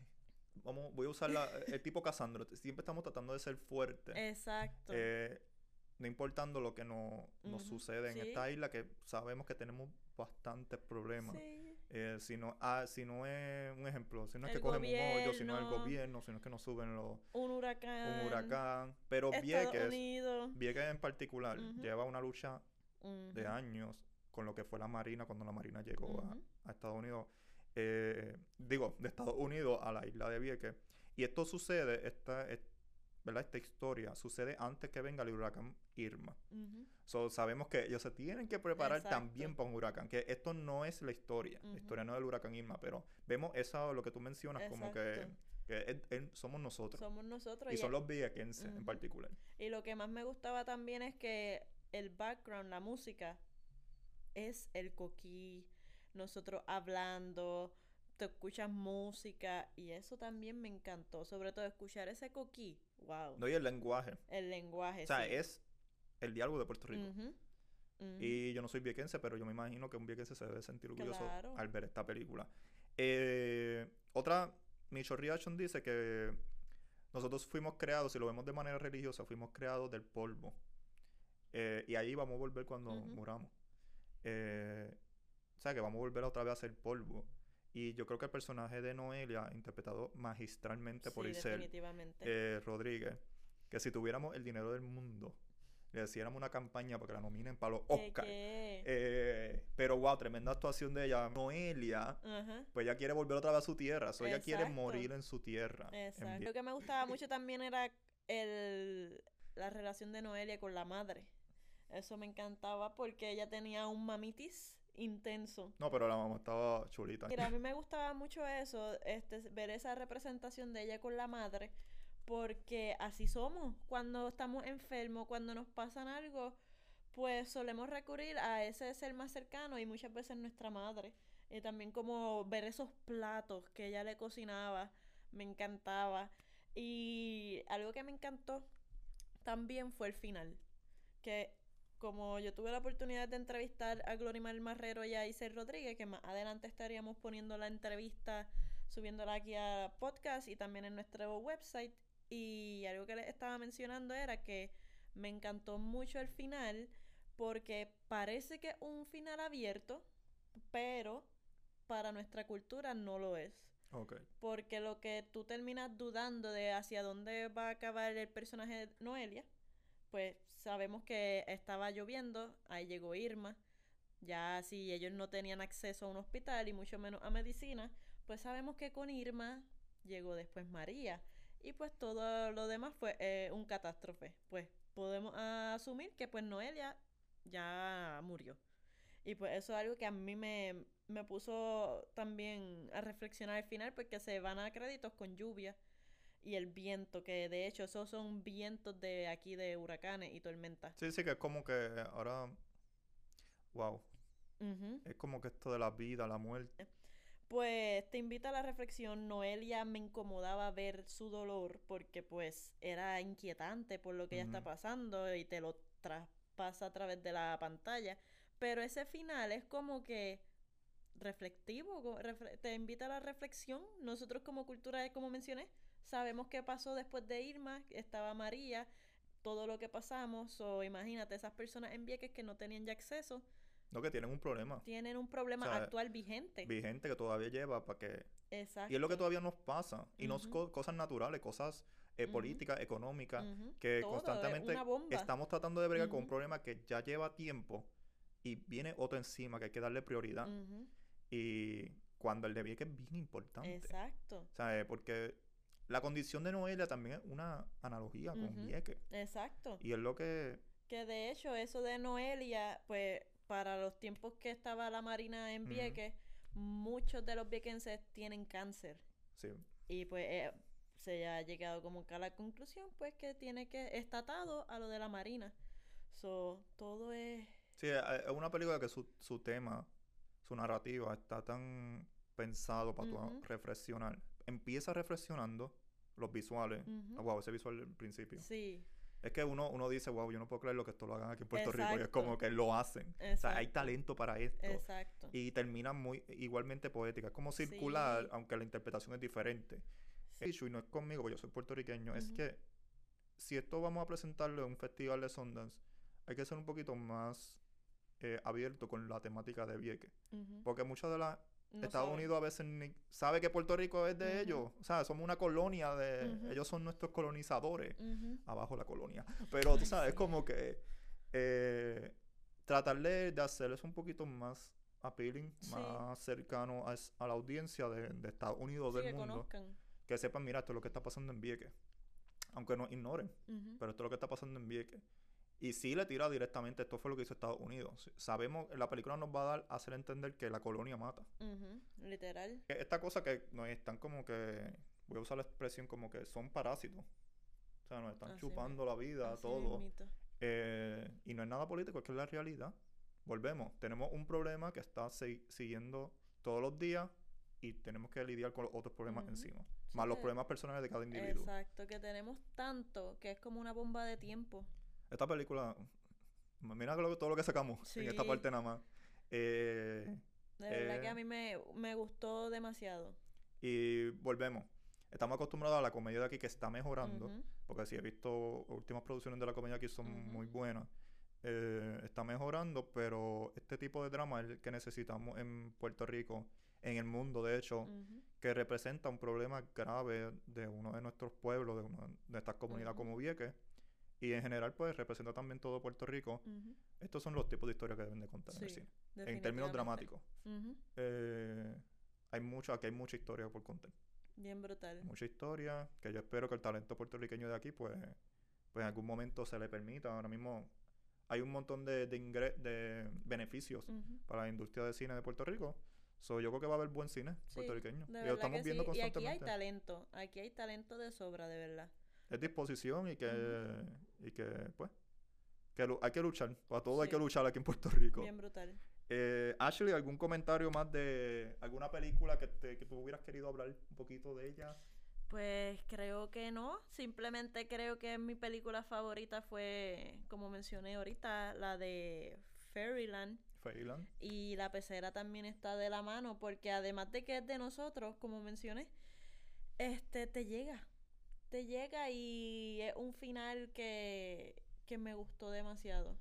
vamos, voy a usar la- el tipo Casandro. Siempre estamos tratando de ser fuertes. Exacto. Eh, no importando lo que no, nos sucede en sí. esta isla, que sabemos que tenemos bastantes problemas. sí. Eh, si, no, ah, si no es un ejemplo, si no es El que cogemos un hoyo, si no es el gobierno. si no es que nos suben los, Un huracán. un huracán. Pero Estados Vieques, Unidos. Vieques en particular, lleva una lucha de años con lo que fue la Marina cuando la Marina llegó a, Estados Unidos. eh, digo, de Estados Unidos a la isla de Vieques. Y esto sucede, esta, es- ¿verdad? esta historia sucede antes que venga el huracán Irma. So, sabemos que ellos se tienen que preparar Exacto. también para un huracán. Que esto no es la historia. La historia no es del huracán Irma, pero vemos eso, lo que tú mencionas, como que, que somos nosotros. Somos nosotros. y y son los viequenses en particular. Y lo que más me gustaba también es que el background, la música, es el coquí, nosotros hablando, te escuchas música y eso también me encantó, sobre todo escuchar ese coquí, wow, No y el lenguaje. el lenguaje. O sea, sí. es el diálogo de Puerto Rico. Y yo no soy viequense, pero yo me imagino que un viequense se debe sentir orgulloso Claro. al ver esta película. Eh, otra, Micho Reaction dice que nosotros fuimos creados, si lo vemos de manera religiosa, fuimos creados del polvo. Eh, y ahí vamos a volver cuando Ujú. muramos. Eh, o sea, que vamos a volver otra vez a ser polvo. Y yo creo que el personaje de Noelia, interpretado magistralmente por Sí, Isel definitivamente. eh, Rodríguez, que si tuviéramos el dinero del mundo, le hiciéramos una campaña para que la nominen para los Oscars. Eh, pero wow, tremenda actuación de ella. Noelia, pues ella quiere volver otra vez a su tierra. So ella quiere morir en su tierra. en Lo que me gustaba mucho también era el, la relación de Noelia con la madre. Eso me encantaba porque ella tenía un mamitis intenso. No, pero la mamá estaba chulita. Mira, a mí me gustaba mucho eso, este, ver esa representación de ella con la madre, porque así somos. Cuando estamos enfermos, cuando nos pasan algo, pues solemos recurrir a ese ser más cercano y muchas veces nuestra madre. Y también como ver esos platos que ella le cocinaba, me encantaba. Y algo que me encantó también fue el final, que como yo tuve la oportunidad de entrevistar a Glorimar Marrero y a Isel Rodríguez, que más adelante estaríamos poniendo la entrevista, subiéndola aquí a podcast y también en nuestro website. Y algo que les estaba mencionando era que me encantó mucho el final porque parece que es un final abierto, pero para nuestra cultura no lo es. Porque lo que tú terminas dudando de hacia dónde va a acabar el personaje de Noelia, pues sabemos que estaba lloviendo, ahí llegó Irma. Ya si ellos no tenían acceso a un hospital y mucho menos a medicina, pues sabemos que con Irma llegó después María. Y pues todo lo demás fue eh, un catástrofe. Pues podemos asumir que pues Noelia ya murió. Y pues eso es algo que a mí me, me puso también a reflexionar al final porque se van a créditos con lluvia y el viento, que de hecho esos son vientos de aquí de huracanes y tormentas. Sí, sí, que es como que ahora... Wow. Es como que esto de la vida, la muerte. Pues te invita a la reflexión. Noelia me incomodaba ver su dolor porque pues era inquietante por lo que ella está pasando y te lo traspasa a través de la pantalla. Pero ese final es como que reflectivo, te invita a la reflexión. Nosotros como cultura, como mencioné, sabemos qué pasó después de Irma, estaba María, todo lo que pasamos, o imagínate, esas personas en Vieques que no tenían ya acceso, No, que tienen un problema tienen un problema O sea, actual vigente. vigente que todavía lleva para que... Exacto. Y es lo que todavía nos pasa. Y no es Ujú. co- cosas naturales, cosas eh, políticas, económicas, que todo, es constantemente estamos tratando de bregar con un problema que ya lleva tiempo y viene otro encima que hay que darle prioridad. Y cuando el de Vieques es bien importante. Exacto, ¿Sabes? Porque la condición de Noelia también es una analogía con Ujú. Vieques. exacto. Y es lo que... Que de hecho eso de Noelia, pues para los tiempos que estaba la Marina en. Vieques, muchos de los viequenses tienen cáncer. Sí, Y pues eh, se ha llegado como que a la conclusión, pues que tiene que, está atado a lo de la Marina. So, todo es... Sí, es es una película que su, su tema, su narrativa está tan pensado para Ujú. tu reflexionar. Empieza reflexionando los visuales. Ah, wow, ese visual al principio. Sí, Es que uno, uno dice, wow, yo no puedo creer lo que esto lo hagan aquí en Puerto Rico. Y es como que lo hacen. O sea, hay talento para esto. exacto. Y termina muy igualmente poética. Es como circular, Sí. aunque la interpretación es diferente. El issue, y no es conmigo, porque yo soy puertorriqueño, es que si esto vamos a presentarlo en un festival de Sundance, hay que ser un poquito más eh, abierto con la temática de Vieques. Porque muchos de la No Estados. Unidos a veces ni sabe que Puerto Rico es de ellos. O sea, somos una colonia de... Ellos son nuestros colonizadores. Ujú. Abajo la colonia. Pero tú sabes, sí. como que... eh, tratar de, hacerles un poquito más appealing, Sí. más cercano a, la audiencia de, de Estados Unidos, Sí, del que mundo. conozcan. Que sepan, mira, esto es lo que está pasando en Vieques. Aunque no ignoren, pero esto es lo que está pasando en Vieques. Y sí le tira directamente, esto fue lo que hizo Estados Unidos. Sabemos, la película nos va a dar a hacer entender que la colonia mata. Literal. Esta cosa que nos están como que, voy a usar la expresión como que son parásitos. O sea, nos están Así chupando la vida, Así todo. Eh, y no es nada político, es que es la realidad. Volvemos, tenemos un problema que está si- siguiendo todos los días y tenemos que lidiar con los otros problemas encima. Sí, Más los problemas personales de cada individuo. Exacto, que tenemos tanto que es como una bomba de tiempo. Esta película, mira todo lo que sacamos en esta parte nada más. Eh, De verdad que Eh, a mí me, me gustó demasiado. y volvemos. Estamos acostumbrados a la comedia de aquí que está mejorando. Porque si he visto últimas producciones de la comedia aquí son muy buenas. Eh, está mejorando, pero este tipo de drama es el que necesitamos en Puerto Rico, en el mundo, de hecho, que representa un problema grave de uno de nuestros pueblos, de una de estas comunidades como Vieques. Y en general, pues, representa también todo Puerto Rico. Estos son los tipos de historias que deben de contar en el cine. En términos dramáticos. Eh, hay mucho, aquí hay mucha historia por contar. Bien brutal. mucha historia, que yo espero que el talento puertorriqueño de aquí, pues, pues en algún momento se le permita. Ahora mismo hay un montón de, de, ingre- de beneficios para la industria de cine de Puerto Rico. So, yo creo que va a haber buen cine Sí, puertorriqueño. De Y lo verdad estamos viendo sí. Y aquí hay constantemente. talento. Aquí hay talento de sobra, de verdad. Es disposición y que, y que pues, que hay que luchar. Para todo hay que luchar aquí en Puerto Rico. Bien brutal. Eh, Ashley, ¿algún comentario más de alguna película que, te, que tú hubieras querido hablar un poquito de ella? Pues creo que no. Simplemente creo que mi película favorita fue, como mencioné ahorita, la de Fairyland. Fairyland. Y la pecera también está de la mano, porque además de que es de nosotros, como mencioné, este te llega. Te llega y es un final que, que me gustó demasiado.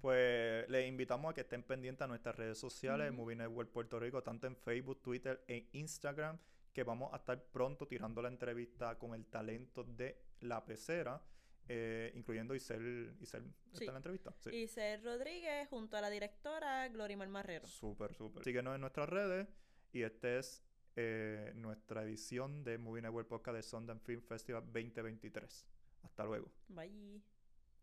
Pues les invitamos a que estén pendientes a nuestras redes sociales, Ujú. Movie Network Puerto Rico, tanto en Facebook, Twitter e Instagram, que vamos a estar pronto tirando la entrevista con el talento de La Pecera, eh, incluyendo Isel, Isel ¿está Sí. en la entrevista? Sí. Isel Rodríguez junto a la directora Glorimar Marrero. Súper, súper. Síguenos en nuestras redes y esta es eh, nuestra edición de Movie Network Podcast de Sundance Film Festival 2023. Hasta luego. Bye.